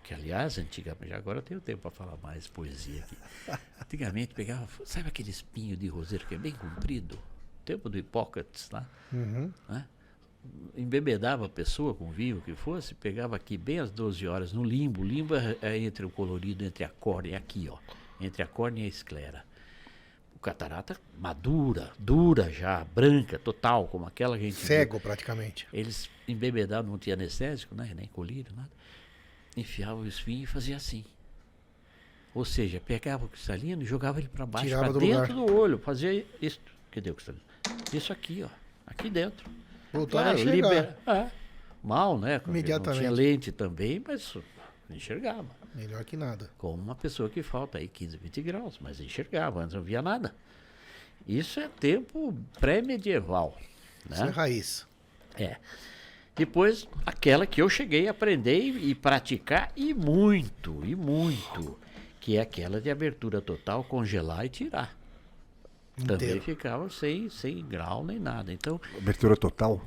que aliás, antigamente, agora eu tenho tempo para falar mais poesia aqui. *laughs* Antigamente pegava, sabe aquele espinho de roseiro que é bem comprido? Tempo do Hipócrates lá Uhum. né? Embebedava a pessoa com vinho, o que fosse, pegava aqui bem às 12 horas no limbo. O limbo é, é entre o colorido, entre a córnea, aqui, ó, entre a córnea e a esclera. O catarata madura, dura já, branca, total, como aquela que gente viu. Cego, praticamente. Eles embebedavam, não tinha anestésico, né? nem colírio, nada. Enfiavam o espinho e fazia assim. Ou seja, pegava o cristalino e jogava ele para baixo, para dentro lugar. do olho. Fazia isso. Cadê o cristalino? Isso aqui, ó. Aqui dentro. Voltou a Claro, enxergar. libera- é, mal, né? Imediatamente. Não tinha lente também, mas enxergava. Melhor que nada. Como uma pessoa que falta aí 15, 20 graus, mas enxergava, antes não via nada. Isso é tempo pré-medieval. Isso é Né? raiz. É. Depois, aquela que eu cheguei a aprender e, e praticar, e muito, e muito, que é aquela de abertura total, congelar e tirar. Também Inteiro. ficava sem, sem grau nem nada. Então, Abertura total?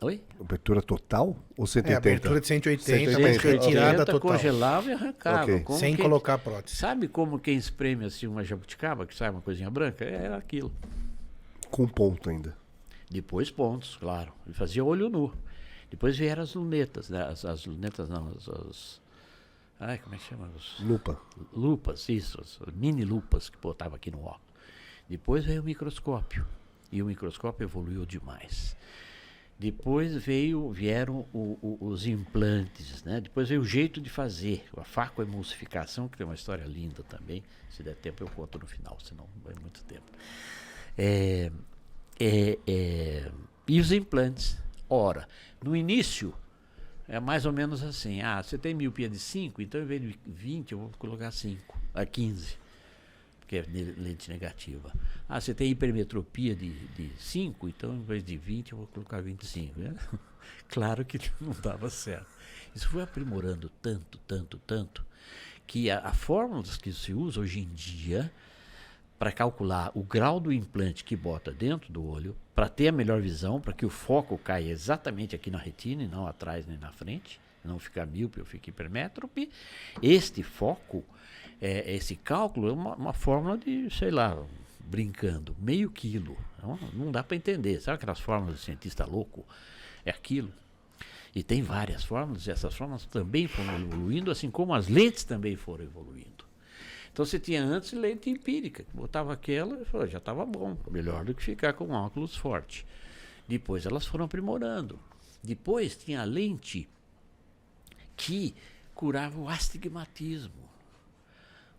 oi? Abertura total ou É, 180? abertura de 180, 180, mas retirada 180, total. congelava e arrancava. Ok. como Sem quem- colocar prótese. Sabe como quem espreme assim uma jabuticaba, que sai uma coisinha branca? Era aquilo. Com ponto ainda. Depois pontos, claro. E fazia olho nu. Depois vieram as lunetas, né? as, as lunetas não, as, as- Ai, como é que chama? Os Lupa. lupas, isso, as mini lupas que botava aqui no óculos. Depois veio o microscópio. E o microscópio evoluiu demais. Depois veio, vieram o- o- os implantes, né? Depois veio o jeito de fazer, a facoemulsificação, que tem uma história linda também. Se der tempo eu conto no final, senão vai muito tempo. É, é, é, e os implantes. Ora, no início é mais ou menos assim. Ah, você tem miopia de 5, então em vez de 20 eu vou colocar 5, a 15, porque é lente negativa. Ah, você tem hipermetropia de, de 5, então em vez de 20 eu vou colocar 25. né? *laughs* Claro que *laughs* não dava certo. Isso foi aprimorando tanto, tanto, tanto, que a, a fórmulas que se usa hoje em dia para calcular o grau do implante que bota dentro do olho, para ter a melhor visão, para que o foco caia exatamente aqui na retina e não atrás nem na frente, não ficar míope ou ficar hipermétrope. Este foco, é, esse cálculo é uma, uma fórmula de, sei lá, brincando, meio quilo. Não, não dá para entender. Sabe aquelas fórmulas de cientista louco? É aquilo. E tem várias fórmulas, e essas fórmulas também foram evoluindo, assim como as lentes também foram evoluindo. Então você tinha antes lente empírica, botava aquela e falou, já estava bom, melhor do que ficar com óculos forte. Depois elas foram aprimorando. Depois tinha a lente que curava o astigmatismo.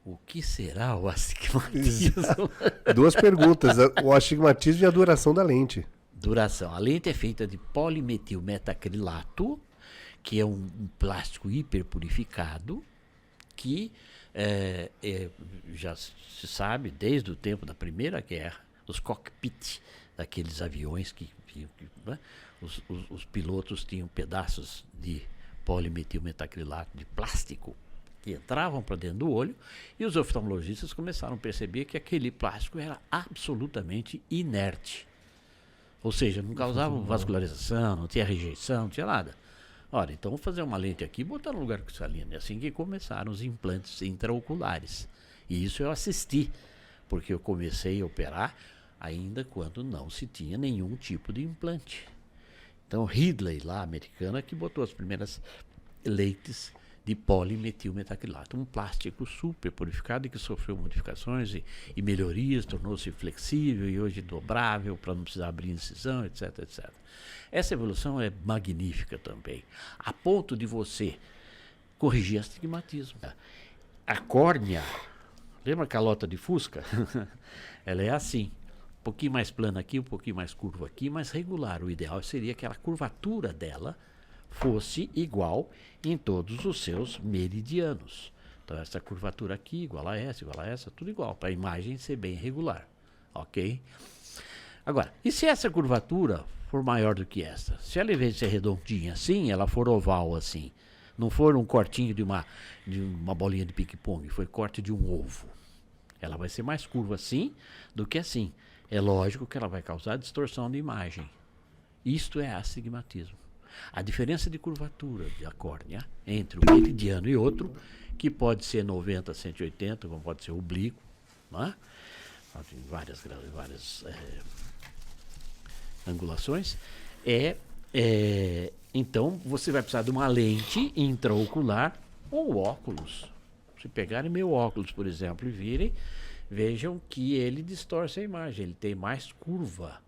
O que será o astigmatismo? *laughs* Duas perguntas: o astigmatismo e a duração da lente. Duração. A lente é feita de polimetilmetacrilato, que é um, um plástico hiperpurificado, que é, é, já se sabe desde o tempo da Primeira Guerra, os cockpits daqueles aviões que, que né, os, os, os pilotos tinham pedaços de polimetilmetacrilato de plástico que entravam para dentro do olho e os oftalmologistas começaram a perceber que aquele plástico era absolutamente inerte. Ou seja, não causava vascularização, não tinha rejeição, não tinha nada. Ora, então vou fazer uma lente aqui e botar no lugar cristalino. É assim que começaram os implantes intraoculares. E isso eu assisti, porque eu comecei a operar ainda quando não se tinha nenhum tipo de implante. Então, Ridley, lá, americana, que botou as primeiras lentes de polimetilmetacrilato, um plástico super purificado que sofreu modificações e, e melhorias, tornou-se flexível e hoje dobrável para não precisar abrir incisão, etc, etc. Essa evolução é magnífica também, a ponto de você corrigir astigmatismo. A córnea, lembra a calota de Fusca? *laughs* Ela é assim, um pouquinho mais plana aqui, um pouquinho mais curva aqui, mas regular. O ideal seria que a curvatura dela fosse igual em todos os seus meridianos. Então, essa curvatura aqui, igual a essa, igual a essa, tudo igual, para a imagem ser bem regular. Ok? Agora, e se essa curvatura for maior do que essa? Se ela, em vez de ser redondinha assim, ela for oval assim, não for um cortinho de uma, de uma bolinha de ping-pong, foi corte de um ovo. Ela vai ser mais curva assim do que assim. É lógico que ela vai causar distorção de imagem. Isto é astigmatismo. A diferença de curvatura da córnea entre um meridiano e outro, que pode ser 90 a 180, como pode ser oblíquo, não é? Tem várias, várias é, angulações, é, é, então você vai precisar de uma lente intraocular ou óculos. Se pegarem meu óculos, por exemplo, e virem, vejam que ele distorce a imagem, ele tem mais curva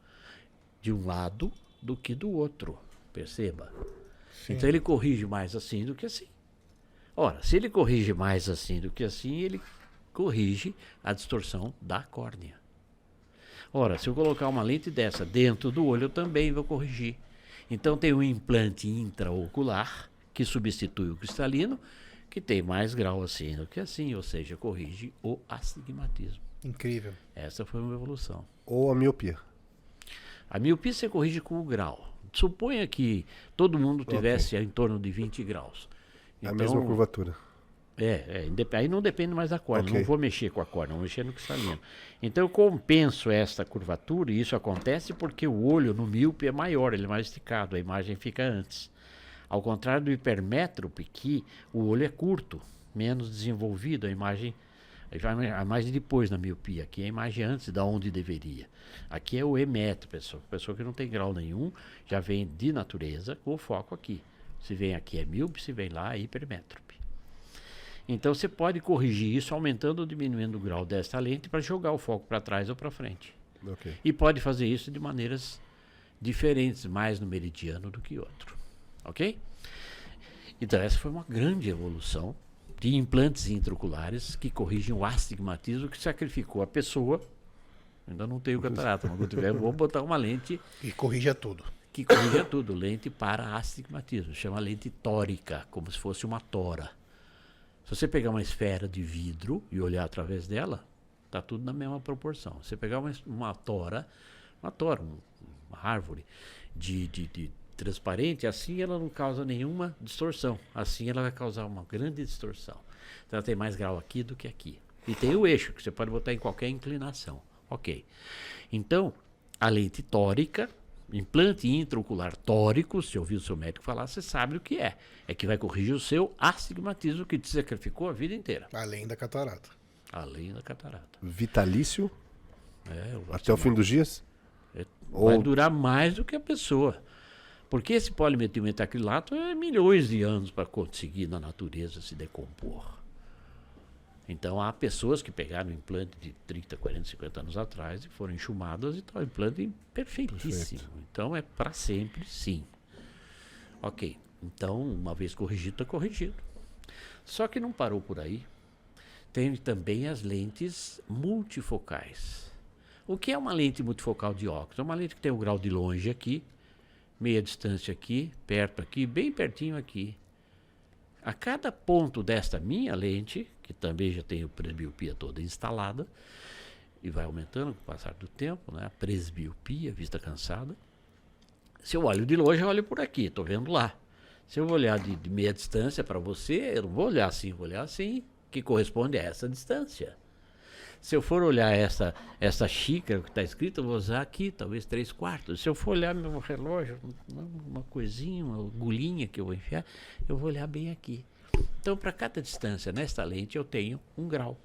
de um lado do que do outro. Perceba? Sim. Então ele corrige mais assim do que assim. Ora, se ele corrige mais assim do que assim, ele corrige a distorção da córnea. Ora, se eu colocar uma lente dessa dentro do olho, eu também vou corrigir. Então tem um implante intraocular que substitui o cristalino, que tem mais grau assim do que assim, ou seja, corrige o astigmatismo. Incrível. Essa foi uma evolução. Ou a miopia. A miopia você corrige com o grau. Suponha que todo mundo tivesse okay. em torno de 20 graus. Então, a mesma curvatura. É, é, aí não depende mais da corda. Okay. Não vou mexer com a corda, vou mexer no cristalino. Então eu compenso esta curvatura e isso acontece porque o olho no míope é maior, ele é mais esticado, a imagem fica antes. Ao contrário do hipermétrope, que o olho é curto, menos desenvolvido, a imagem a imagem depois na miopia, aqui é a imagem antes da onde deveria. Aqui é o emetro, pessoa, pessoa que não tem grau nenhum, já vem de natureza com o foco aqui. Se vem aqui é míope, se vem lá é hipermétrope. Então você pode corrigir isso aumentando ou diminuindo o grau desta lente para jogar o foco para trás ou para frente. Okay. E pode fazer isso de maneiras diferentes, mais no meridiano do que outro. Ok? Então essa foi uma grande evolução de implantes intraoculares que corrigem o astigmatismo que sacrificou a pessoa. Ainda não tenho catarata, mas quando tiver, vou botar uma lente. E corrija tudo. Que corrija tudo. Lente para astigmatismo. Chama lente tórica, como se fosse uma tora. Se você pegar uma esfera de vidro e olhar através dela, está tudo na mesma proporção. Se você pegar uma, uma tora, uma tora, uma árvore de, de, de transparente, assim ela não causa nenhuma distorção. Assim ela vai causar uma grande distorção. Então ela tem mais grau aqui do que aqui. E tem o eixo, que você pode botar em qualquer inclinação. Ok. Então, a lente tórica, implante intraocular tórico, se ouvir o seu médico falar, você sabe o que é. É que vai corrigir o seu astigmatismo que te sacrificou a vida inteira. Além da catarata. Além da catarata. Vitalício? É, o Até o fim dos dias? É, Ou- Vai durar mais do que a pessoa. Porque esse polimetilmetacrilato é milhões de anos para conseguir na natureza se decompor. Então há pessoas que pegaram um implante de 30, 40, 50 anos atrás e foram enxumadas e está o implante perfeitíssimo. Então é para sempre, sim. Ok. Então, uma vez corrigido, está corrigido. Só que não parou por aí. Tem também as lentes multifocais. O que é uma lente multifocal de óculos? É uma lente que tem o grau de longe aqui, meia distância aqui, perto aqui, bem pertinho aqui. A cada ponto desta minha lente, que também já a presbiopia toda instalada, e vai aumentando com o passar do tempo, né? a presbiopia, vista cansada. Se eu olho de longe, eu olho por aqui, estou vendo lá. Se eu olhar de, de meia distância para você, eu não vou olhar assim, vou olhar assim, que corresponde a essa distância. Se eu for olhar essa, essa xícara que está escrito, eu vou usar aqui, talvez três quartos. Se eu for olhar meu relógio, uma, coisinha, uma agulhinha que eu vou enfiar, eu vou olhar bem aqui. Então, para cada distância nesta lente, eu tenho um grau.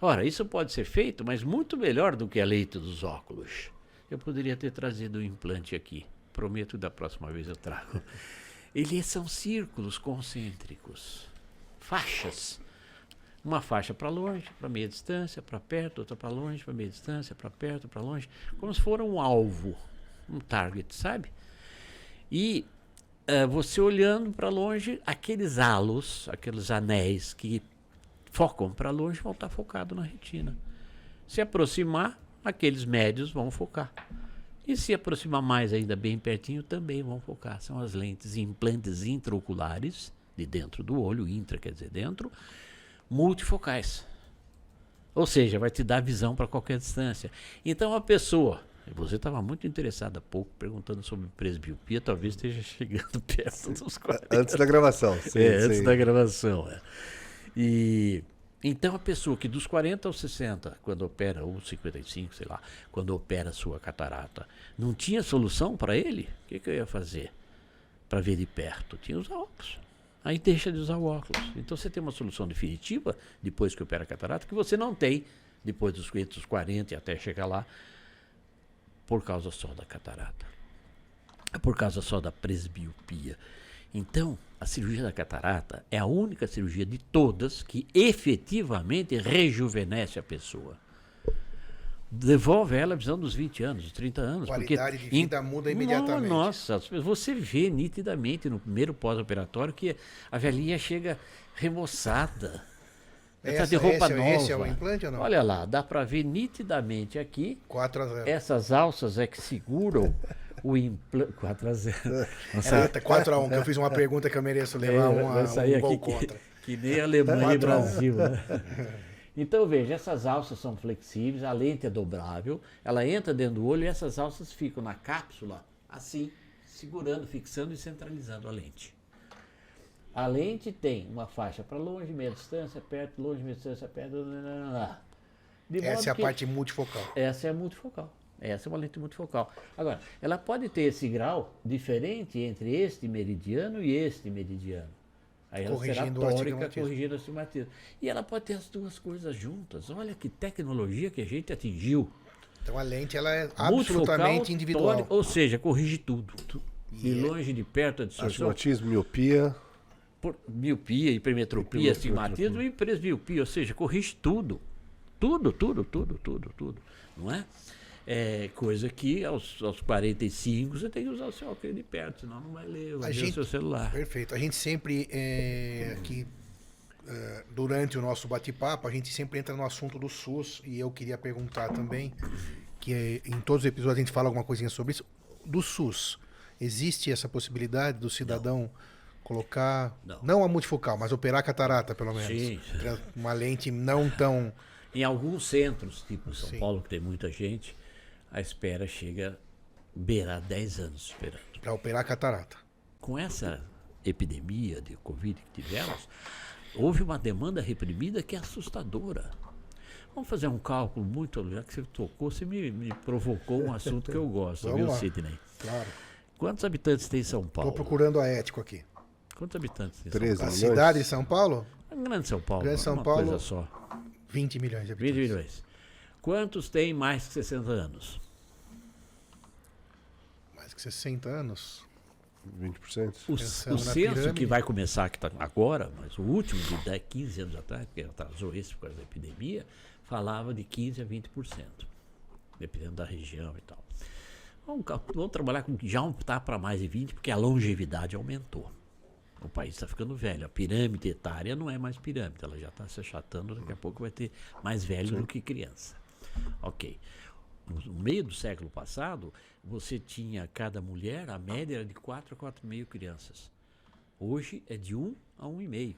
Ora, isso pode ser feito, mas muito melhor do que a lente dos óculos. Eu poderia ter trazido um implante aqui. Prometo que da próxima vez eu trago. *laughs* Eles são círculos concêntricos, faixas. Uma faixa para longe, para meia distância, para perto, outra para longe, para meia distância, para perto, para longe, como se for um alvo, um target, sabe? E eh, você olhando para longe, aqueles halos, aqueles anéis que focam para longe vão estar focados na retina. Se aproximar, aqueles médios vão focar. E se aproximar mais ainda bem pertinho, também vão focar. São as lentes implantes intraoculares, de dentro do olho, intra quer dizer dentro, multifocais. Ou seja, vai te dar visão para qualquer distância. Então a pessoa, você estava muito interessado há pouco perguntando sobre presbiopia, talvez esteja chegando *laughs* perto dos 40 Antes da gravação. Sim, é, antes sim. da gravação. é. E então a pessoa que dos 40 aos 60, quando opera, ou 55, sei lá, quando opera a sua catarata, não tinha solução para ele, o que, que eu ia fazer? Para ver de perto, tinha os óculos. Aí deixa de usar o óculos. Então você tem uma solução definitiva, depois que opera a catarata, que você não tem depois dos 50, dos 40 e até chegar lá, por causa só da catarata. É por causa só da presbiopia. Então, a cirurgia da catarata é a única cirurgia de todas que efetivamente rejuvenesce a pessoa. Devolve ela a visão dos 20 anos, dos 30 anos. Qualidade porque de vida muda imediatamente. Nossa, você vê nitidamente no primeiro pós-operatório que a velhinha chega remoçada. Ela tá Essa- de roupa esse é- nova. esse é o implante ou não? Olha lá, dá para ver nitidamente aqui 4 a 0. essas alças é que seguram o implante. 4 a 0. Era 4 a 1, que eu fiz uma pergunta que eu mereço levar uma, É, sair um gol aqui que, contra. que nem Alemanha e 4 a 1. Brasil. Né? *laughs* Então veja, essas alças são flexíveis, a lente é dobrável, ela entra dentro do olho e essas alças ficam na cápsula, assim, segurando, fixando e centralizando a lente. A lente tem uma faixa para longe, meia distância, perto, longe, meia distância, perto. lá, Essa é a parte multifocal. essa é a multifocal. Essa é uma lente multifocal. Agora, ela pode ter esse grau diferente entre este meridiano e este meridiano. Aí ela será Corrigindo tórica, astigmatismo. corrigindo o astigmatismo. E ela pode ter as duas coisas juntas. Olha que tecnologia que a gente atingiu. Então a lente ela é Multifocal, absolutamente individual. tórica, ou seja, corrige tudo. Tu- De longe, de perto, a distorção. Astigmatismo, miopia. por miopia, hipermetropia, Hipermetropia. astigmatismo e presbiopia, ou seja, corrige tudo. Tudo, tudo, tudo, tudo, tudo. Não é? É coisa que aos, aos 45 você tem que usar o seu óculos de perto, senão não vai ler, vai A gente- o seu celular. Perfeito. A gente sempre, é, aqui, é, durante o nosso bate-papo, a gente sempre entra no assunto do SUS e eu queria perguntar também, que é, em todos os episódios a gente fala alguma coisinha sobre isso, do SUS. Existe essa possibilidade do cidadão colocar, Não. a multifocal, mas operar a catarata, pelo menos. Sim. Uma lente não tão... Em alguns centros, tipo São Sim. Paulo, que tem muita gente, a espera chega beirar 10 anos esperando. Para operar a catarata. Com essa epidemia de Covid que tivemos, houve uma demanda reprimida que é assustadora. Vamos fazer um cálculo muito, já que você tocou, você me, me provocou um assunto que eu gosto, Vamos viu, lá. Sidney? Claro. Quantos habitantes tem São Estou Paulo? procurando a ético aqui. Quantos habitantes tem 13 A milhões? cidade de São Paulo, São Paulo? Grande São Paulo. Grande São uma Paulo, coisa só. 20 milhões de 20 habitantes. milhões. Quantos têm mais que 60 anos? Mais que 60 anos. 20%. O, o censo pirâmide. que vai começar que tá agora, mas o último de 10, 15 anos atrás, que atrasou esse por causa da epidemia, falava de 15 a 20%, dependendo da região e tal. Vamos, vamos trabalhar com que já está para mais de 20, porque a longevidade aumentou. O país está ficando velho. A pirâmide etária não é mais pirâmide, ela já está se achatando, daqui a pouco vai ter mais velho do que criança. Ok. No meio do século passado, você tinha cada mulher, a média era de 4 a 4,5 crianças. Hoje é de 1 a 1,5.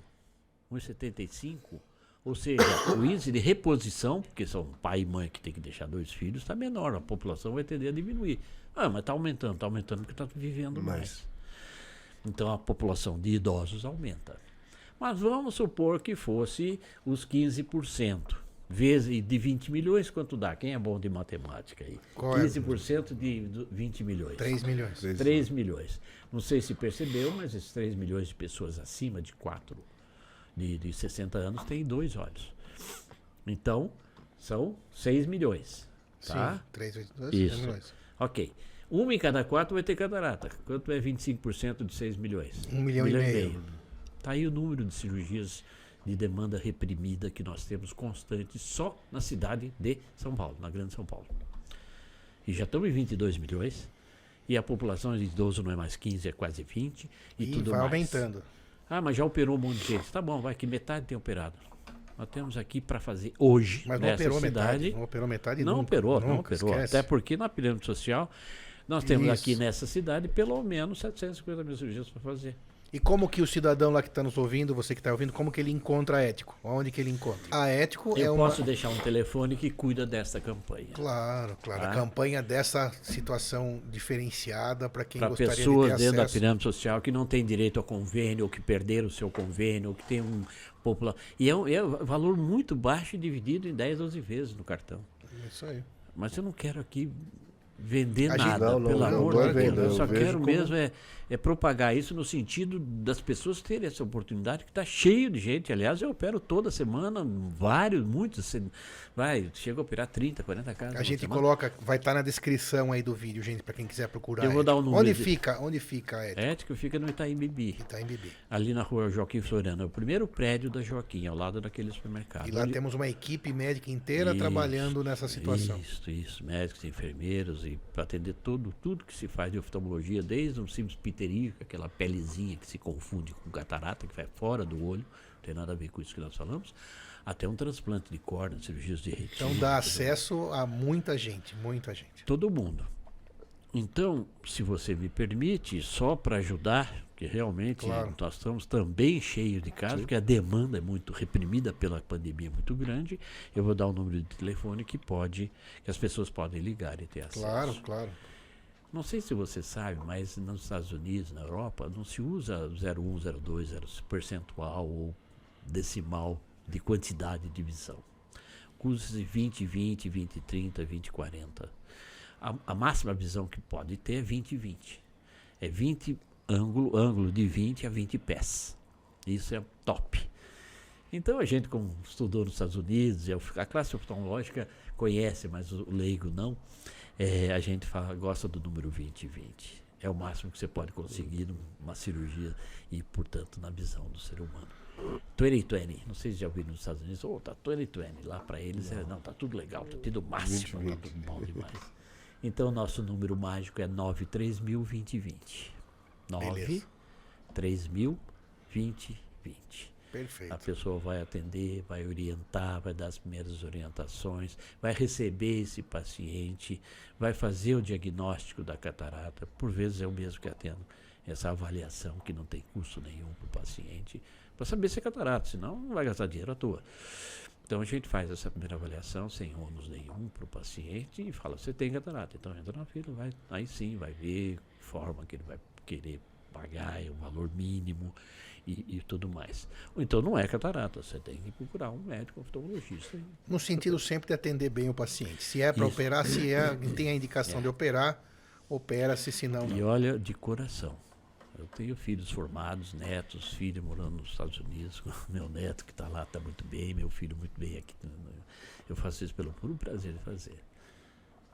1,75. Ou seja, *coughs* o índice de reposição, porque são pai e mãe que tem que deixar dois filhos, está menor. A população vai tender a diminuir. Ah, mas está aumentando, está aumentando porque está vivendo Mais. mais. Então a população de idosos aumenta. Mas vamos supor que fosse os 15%. Vezes de 20 milhões, quanto dá? Quem é bom de matemática aí? Qual é? 15% de do- 20 milhões. 3 milhões. Três. 3 milhões. Não sei se percebeu, mas esses 3 milhões de pessoas acima de 4, de, de 60 anos, têm dois olhos. Então, são 6 milhões. Tá? Sim, 3, 8, 2, Isso. milhões. Ok. Uma em cada quatro vai ter catarata. Quanto é 25% de 6 milhões? Um milhão e meio. Está aí o número de cirurgias de demanda reprimida que nós temos constante só na cidade de São Paulo, na Grande São Paulo. E já estamos em 22 milhões. E a população de idoso não é mais 15, é quase 20. E, E tudo vai mais. aumentando. Ah, mas já operou um monte de gente. Tá bom, vai que metade tem operado. Nós temos aqui para fazer hoje, Mas não operou cidade, metade. Não operou metade não nunca, operou, não nunca, operou. esquece. Até porque na pirâmide social nós temos Isso. aqui nessa cidade pelo menos 750 mil cirurgias para fazer. E como que o cidadão lá que está nos ouvindo, você que está ouvindo, como que ele encontra a ético? Onde que ele encontra? A ético é Eu uma... posso deixar um telefone que cuida desta campanha. Claro, claro. A Tá? campanha dessa situação diferenciada para quem Para gostaria pessoas de ter dentro da acesso. pirâmide social que não têm direito a convênio, ou que perderam o seu convênio, ou que tem um popular. E é um, é um valor muito baixo e dividido em 10, 12 vezes no cartão. Isso aí. Mas eu não quero aqui vender A nada, Não, não, pelo não, amor não é de Deus. Eu eu só vejo quero como- mesmo é, é propagar isso no sentido das pessoas terem essa oportunidade, que está cheio de gente. Aliás, eu opero toda semana, vários, muitos. Vai, chega a operar 30, 40 casos. A gente semana. coloca, vai estar na descrição aí do vídeo, gente, para quem quiser procurar. Eu vou dar o ético. número Onde de- fica? Onde fica a ético? Ético fica no Itaim Bibi, Itaim Bibi. ali na rua Joaquim Floriano. É o primeiro prédio da Joaquim, ao lado daquele supermercado. E lá Onde- temos uma equipe médica inteira Isso, trabalhando nessa situação. Isso, isso. Médicos, enfermeiros e para atender tudo, tudo que se faz de oftalmologia, desde um simples piterio, aquela pelezinha que se confunde com catarata, que vai fora do olho, não tem nada a ver com isso que nós falamos, até um transplante de córnea, cirurgias de retina. Então dá acesso a muita gente, muita gente. Todo mundo. Então, se você me permite, só para ajudar, que realmente Claro. nós estamos também cheios de casos, porque a demanda é muito reprimida pela pandemia muito grande, eu vou dar o número de telefone que pode, que as pessoas podem ligar e ter acesso. Claro, claro. Não sei se você sabe, mas nos Estados Unidos, na Europa, não se usa 01, 02, 0 percentual ou decimal de quantidade de visão. Usa-se 20, 20, 20, 30, 20, 40. A, a máxima visão que pode ter é 20, 20. É 20 ângulo, ângulo de 20 a 20 pés. Isso é top. Então a gente, como estudou nos Estados Unidos, e a classe oftalmológica conhece, mas o leigo não, é, a gente fala, gosta do número 20 20. É o máximo que você pode conseguir numa cirurgia e, portanto, na visão do ser humano. 2020, não sei se já ouviram nos Estados Unidos, oh, tá 2020, lá para eles é, não, tá tudo legal, tá tudo máximo, tá 20. tudo bom demais. *laughs* Então, nosso número mágico é 93000 2020. 9 Beleza. 3000 2020. A Perfeito. pessoa vai atender, vai orientar, vai dar as primeiras orientações, vai receber esse paciente, vai fazer o diagnóstico da catarata. Por vezes é o mesmo que atendo essa avaliação que não tem custo nenhum para o paciente, para saber se é catarata, senão não vai gastar dinheiro à toa. Então a gente faz essa primeira avaliação sem ônus nenhum para o paciente e fala, você tem catarata, então entra na fila, vai, aí sim vai ver forma que ele vai querer pagar, é um valor mínimo e, e tudo mais. Então não é catarata, você tem que procurar um médico oftalmologista. No sentido sempre de atender bem o paciente. Se é para operar, se é, *coughs* tem a indicação É. de operar, opera-se, se não, E olha, de coração. Eu tenho filhos formados, netos, filho morando nos Estados Unidos, *laughs* meu neto que está lá está muito bem, meu filho muito bem aqui. Eu faço isso pelo puro prazer de fazer.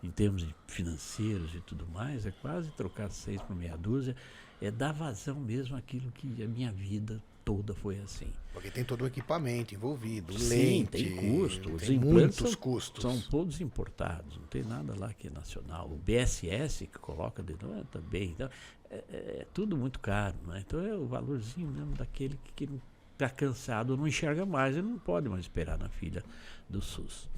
Em termos financeiros e tudo mais, é quase trocar seis por meia dúzia, é dar vazão mesmo àquilo que a minha vida toda foi assim. Porque tem todo o equipamento envolvido, Sim, lente, tem custo. Os tem implantes muitos são, custos. São todos importados, não tem nada lá que é nacional. O BSS que coloca dentro ah, também. Então, é, é- é tudo muito caro. Né? Então é o valorzinho mesmo daquele que, que está cansado, não enxerga mais, ele não pode mais esperar na filha do SUS.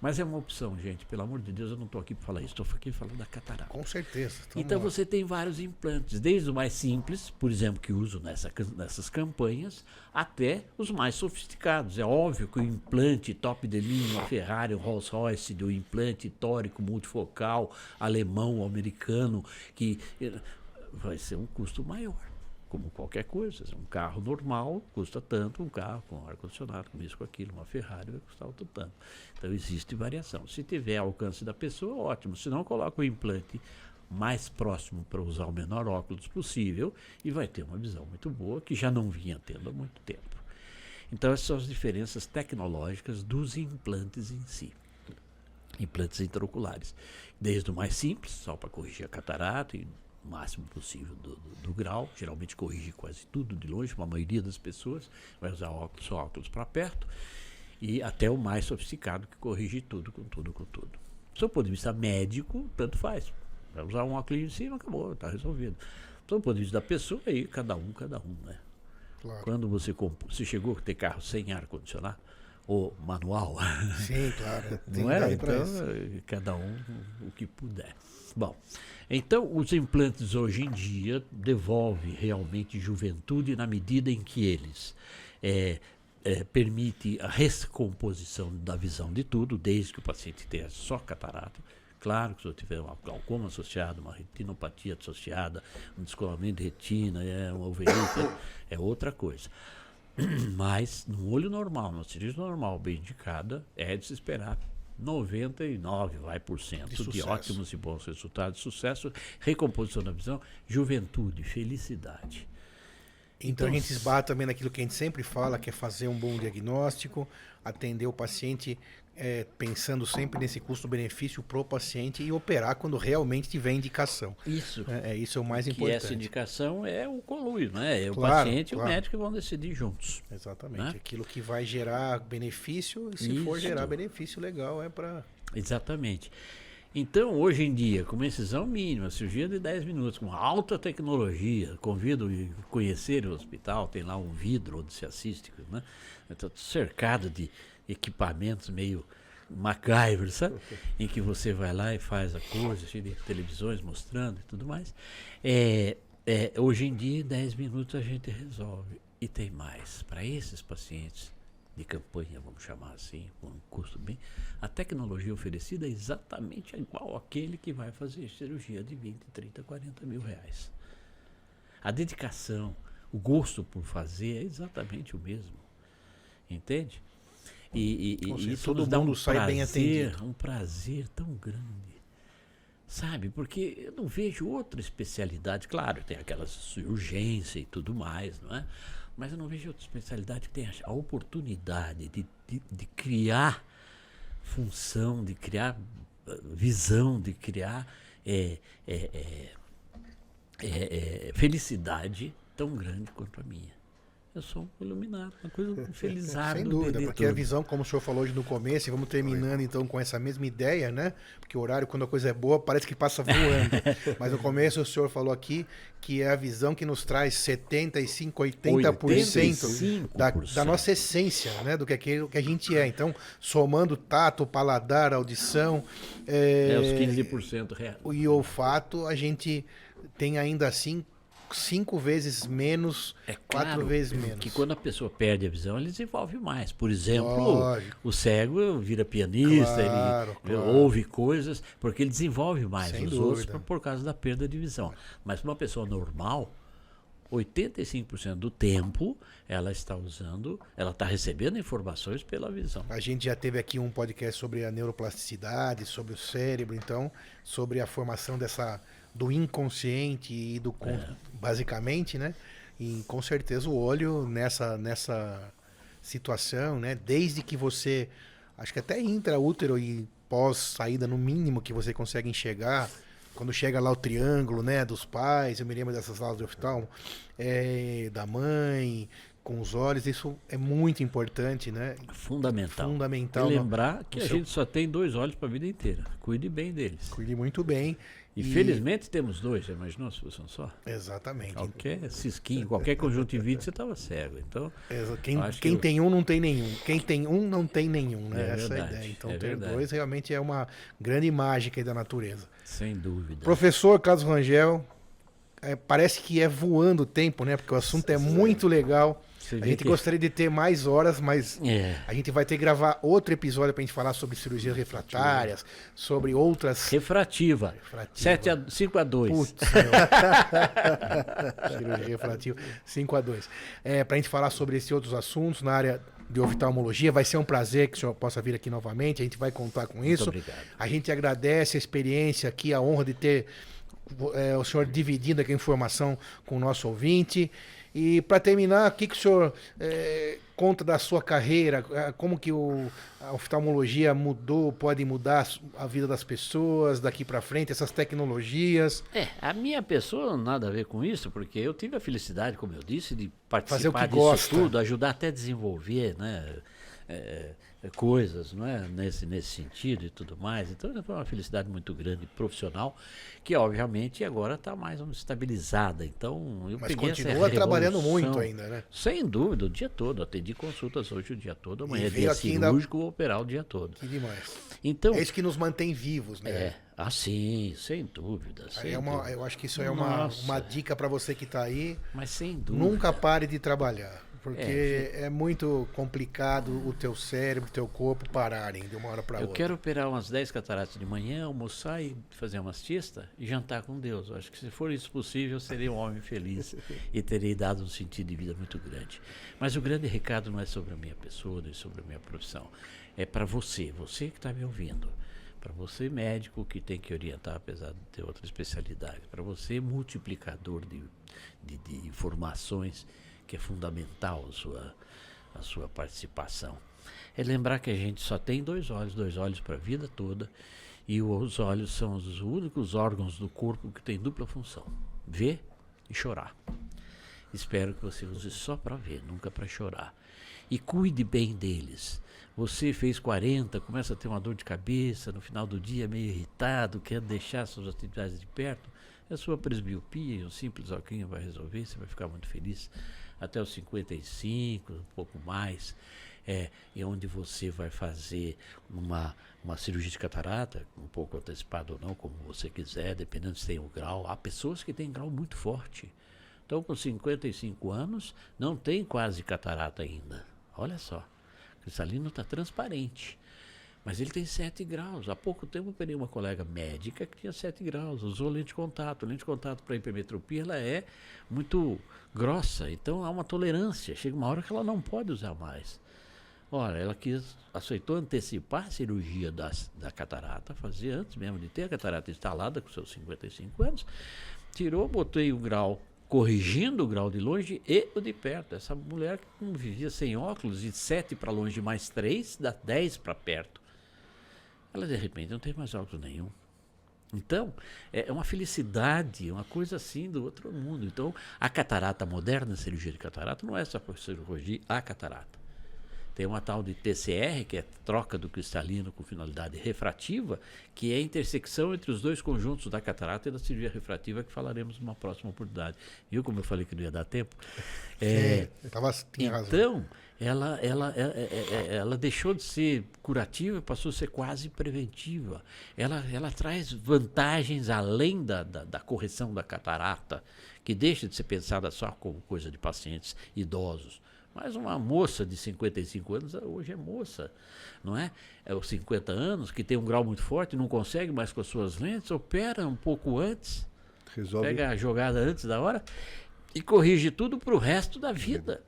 Mas é uma opção, gente. Pelo amor de Deus, eu não estou aqui para falar isso, estou aqui falando da catarata. Com certeza. Então lá. você tem vários implantes, desde o mais simples, por exemplo, que uso nessa, nessas campanhas, até os mais sofisticados. É óbvio que o implante top de linha, Ferrari, Rolls Royce, do implante tórico multifocal, alemão, americano, que eh, vai ser um custo maior. Como qualquer coisa. Um carro normal custa tanto, um carro com ar-condicionado, com isso, com aquilo, uma Ferrari vai custar outro tanto. Então existe variação. Se tiver alcance da pessoa, ótimo. Se não, coloca o implante mais próximo para usar o menor óculos possível e vai ter uma visão muito boa que já não vinha tendo há muito tempo. Então essas são as diferenças tecnológicas dos implantes em si. Implantes intraoculares. Desde o mais simples, só para corrigir a catarata e o máximo possível do, do- do grau, geralmente corrige quase tudo de longe, a maioria das pessoas vai usar óculos, só óculos para perto, e até o mais sofisticado que corrige tudo, com tudo, com tudo. Do seu ponto de vista médico, tanto faz. Vai usar um óculos em cima, acabou, está resolvido. Do ponto de vista da pessoa, aí cada um, cada um, né? Claro. Quando você, você chegou a ter carro sem ar-condicionado, ou manual, Sim, claro. *laughs* Não é? pra Então, eh, cada um o que puder. Bom, então os implantes hoje em dia devolvem realmente juventude na medida em que eles eh, eh, permite a recomposição da visão de tudo, desde que o paciente tenha só catarata. Claro que se eu tiver uma glaucoma associada, uma retinopatia associada, um descolamento de retina, é uma uveíte, é outra coisa. *clears throat* Mas no olho normal, na cirurgia normal, bem indicada, é de se esperar 99 vai por cento De de, ótimos e bons resultados, sucesso, recomposição da visão, juventude, felicidade. Então, a Então, gente esbarra também naquilo que a gente sempre fala, que é fazer um bom diagnóstico, atender o paciente é, pensando sempre nesse custo-benefício pro paciente e operar quando realmente tiver indicação. Isso. É, é, isso é o mais que importante. essa indicação é o conluio, né? É o Claro, paciente e claro. o médico vão decidir juntos. Exatamente. Né? Aquilo que vai gerar benefício, e se for Isso. gerar benefício legal, é para. Exatamente. Então, hoje em dia, com uma incisão mínima, cirurgia de 10 minutos, com alta tecnologia, convido a conhecer o hospital, tem lá um vidro onde se assiste, né? Está cercado de equipamentos meio MacGyver, sabe? Em que você vai lá e faz a coisa, cheio de televisões mostrando e tudo mais. É, é, hoje em dia, em 10 minutos a gente resolve. E tem mais. Para esses pacientes de campanha, vamos chamar assim, com um custo bem. A tecnologia oferecida é exatamente igual àquele que vai fazer cirurgia de 20, 30, 40 mil reais. A dedicação, o gosto por fazer é exatamente o mesmo. Entende? E, e, e seja, isso todo nos dá um mundo sai bem prazer, atendido. um prazer tão grande. Sabe? Porque eu não vejo outra especialidade. Claro, tem aquelas urgência e tudo mais, não é? Mas eu não vejo outra especialidade que tenha a oportunidade de, de, de criar função, de criar eh, visão, de criar eh, eh, eh, felicidade tão grande quanto a minha. Eu sou um iluminado, uma coisa felizardo. Sem dúvida, de porque a tudo. visão, como o senhor falou hoje no começo, e vamos terminando então com essa mesma ideia, né? Porque o horário, quando a coisa é boa, parece que passa voando. *laughs* Mas no começo o senhor falou aqui que é a visão que nos traz 75, 80% da, da 85%. nossa essência, né? Do que, aquilo que a gente é. Então, somando tato, paladar, audição. É é, os 15% reais. e olfato, a gente tem ainda assim cinco vezes menos, É quatro claro vezes menos. que quando a pessoa perde a visão, ele desenvolve mais. Por exemplo, Lógico. o cego vira pianista, Claro, ele claro. ouve coisas, porque ele desenvolve mais Sem os dúvida. outros por, por causa da perda de visão. Mas para uma pessoa normal, 85% do tempo ela está usando, ela está recebendo informações pela visão. A gente já teve aqui um podcast sobre a neuroplasticidade, sobre o cérebro, então, sobre a formação dessa do inconsciente e do É. basicamente, né? E com certeza o olho nessa nessa situação, né? Desde que você acho que até intraútero e pós saída no mínimo que você consegue enxergar, quando chega lá o triângulo, né, dos pais, eu me lembro dessas aulas de oftalmo, é, da mãe, com os olhos, isso é muito importante, né? Fundamental. Fundamental. E lembrar que no a seu- gente só tem dois olhos para a vida inteira. Cuide bem deles. Cuide muito bem. E, felizmente temos dois, já imaginou se fossem só? Exatamente. Qualquer cisquinho, qualquer conjuntivite, você estava cego. Então, Quem, quem que- tem um não tem nenhum. Quem tem um não tem nenhum, né? É Essa é a verdade, ideia. Então é ter verdade. dois realmente é uma grande mágica da natureza. sem dúvida. Professor Carlos Rangel, é, parece que é voando o tempo, né? Porque o assunto é muito legal. Você A gente que- gostaria de ter mais horas, mas É. a gente vai ter que gravar outro episódio pra gente falar sobre cirurgias refratárias, sobre outras. Refrativa. Refrativa. 7 a, 5 a 2. Putz. *laughs* Cirurgia refrativa 5 a 2 é, Para a gente falar sobre esses outros assuntos na área de oftalmologia, vai ser um prazer que o senhor possa vir aqui novamente. A gente vai contar com isso. obrigado. A gente agradece a experiência aqui, a honra de ter é, o senhor dividindo aqui a informação com o nosso ouvinte. E para terminar, o que, que o senhor é, conta da sua carreira? É, Como que o, a oftalmologia mudou, pode mudar a vida das pessoas daqui para frente, essas tecnologias? É, a minha pessoa nada a ver com isso, porque eu tive a felicidade, como eu disse, de Fazer o participar disso gosta. tudo, ajudar até a desenvolver, né? é, coisas, não é? Nesse, nesse sentido e tudo mais. Então foi uma felicidade muito grande profissional, que obviamente agora está mais estabilizada. Então eu Mas peguei continua trabalhando muito ainda, né? Sem dúvida, o dia todo. Atendi consultas hoje o dia todo. Amanhã é dia aqui ainda- cirúrgico, vou operar o dia todo. Que demais. Então, É isso que nos mantém vivos, né? é, assim, sem dúvida. Sem é uma, dúvida. eu acho que isso é uma, Nossa. uma dica para você que está aí. Mas sem dúvida. Nunca pare de trabalhar. Porque é, muito complicado o teu cérebro, o teu corpo pararem de uma hora para Eu outra. quero operar umas 10 cataratas de manhã, almoçar e fazer uma siesta e jantar com Deus. Eu acho que se for isso possível, eu serei um homem feliz e terei dado um sentido de vida muito grande. Mas o grande recado não é sobre a minha pessoa, nem sobre a minha profissão. É para você, você que está me ouvindo. Para você, médico, que tem que orientar, apesar de ter outra especialidade. Para você, multiplicador de, de, de informações, que é fundamental a sua, a sua participação. É lembrar que a gente só tem dois olhos, dois olhos para a vida toda, e os olhos são os únicos órgãos do corpo que têm dupla função: ver e chorar. Espero que você use só para ver, nunca para chorar. E cuide bem deles. Você fez 40, começa a ter uma dor de cabeça, no final do dia meio irritado, quer deixar suas atividades de perto, é sua presbiopia, um simples óculos vai resolver, você vai ficar muito feliz. Até os 55, um pouco mais, é, e onde você vai fazer uma, uma cirurgia de catarata, um pouco antecipada ou não, como você quiser, dependendo se tem o grau. Há pessoas que têm grau muito forte. Então, com 55 anos, não tem quase catarata ainda. Olha só, o cristalino está transparente. Mas ele tem 7 graus. Há pouco tempo eu operei uma colega médica que tinha 7 graus, usou lente de contato. Lente de contato para hipermetropia ela é muito grossa, então há uma tolerância. Chega uma hora que ela não pode usar mais. Ora, ela quis, aceitou antecipar a cirurgia das, da catarata, fazer antes mesmo de ter a catarata instalada com seus 55 anos. Tirou, botei o grau, corrigindo o grau de longe e o de perto. Essa mulher que vivia sem óculos, de 7 para longe mais 3, dá 10 para perto. Ela de repente não tem mais óculos nenhum. Então, é uma felicidade, uma coisa assim do outro mundo. Então, a catarata moderna, a cirurgia de catarata, não é só corrigir a catarata. Tem uma tal de TCR, que é troca do cristalino com finalidade refrativa, que é a intersecção entre os dois conjuntos da catarata e da cirurgia refrativa, que falaremos numa próxima oportunidade. Viu como eu falei que não ia dar tempo? É, É, tava, tinha razão. Ela, ela, ela, ela deixou de ser curativa, passou a ser quase preventiva. Ela, ela traz vantagens além da, da, da correção da catarata, que deixa de ser pensada só como coisa de pacientes idosos. Mas uma moça de 55 anos hoje é moça, não é? É os 50 anos, que tem um grau muito forte, não consegue mais com as suas lentes, opera um pouco antes, Resolve. pega a jogada antes da hora e corrige tudo para o resto da vida.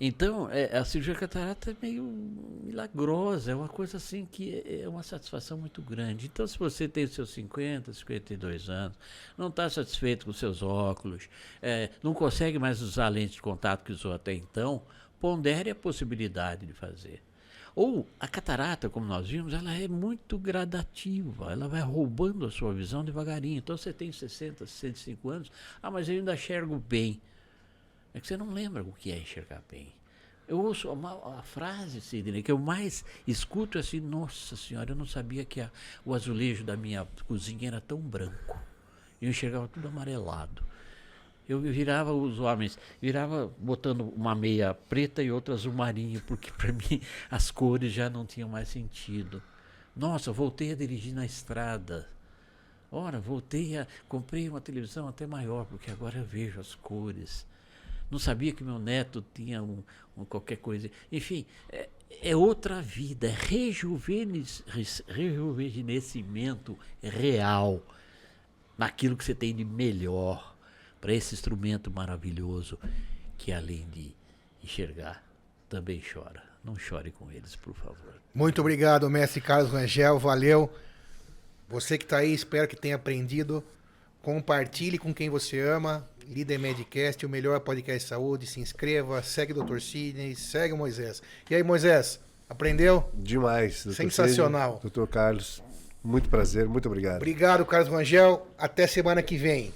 Então, é, a cirurgia catarata é meio milagrosa, é uma coisa assim que é, é uma satisfação muito grande. Então, se você tem seus 50, 52 anos, não está satisfeito com seus óculos, é, não consegue mais usar a lente de contato que usou até então, pondere a possibilidade de fazer. Ou a catarata, como nós vimos, ela é muito gradativa, ela vai roubando a sua visão devagarinho. Então você tem 60, 65 anos, ah, mas eu ainda enxergo bem. É que você não lembra o que é enxergar bem. Eu ouço uma, a frase, Sidney, que eu mais escuto é assim, nossa senhora, eu não sabia que a, o azulejo da minha cozinha era tão branco. Eu enxergava tudo amarelado. Eu virava os homens, virava botando uma meia preta e outra azul marinho, porque para *laughs* mim as cores já não tinham mais sentido. Nossa, voltei a dirigir na estrada. Ora, voltei a. Comprei uma televisão até maior, porque agora eu vejo as cores. Não sabia que meu neto tinha um, um qualquer coisa. Enfim, é, é outra vida, é rejuvenes, rejuvenescimento real naquilo que você tem de melhor para esse instrumento maravilhoso que além de enxergar também chora. Não chore com eles, por favor. Muito obrigado, mestre Carlos Rangel, valeu. Você que está aí, espero que tenha aprendido. Compartilhe com quem você ama. Líder Medcast, o melhor podcast de saúde. Se inscreva, segue o Dr. Sidney, segue o Moisés. E aí, Moisés, aprendeu? Demais. Dr. Sensacional. Sidney, Dr. Carlos, muito prazer, muito obrigado. Obrigado, Carlos Rangel. Até semana que vem.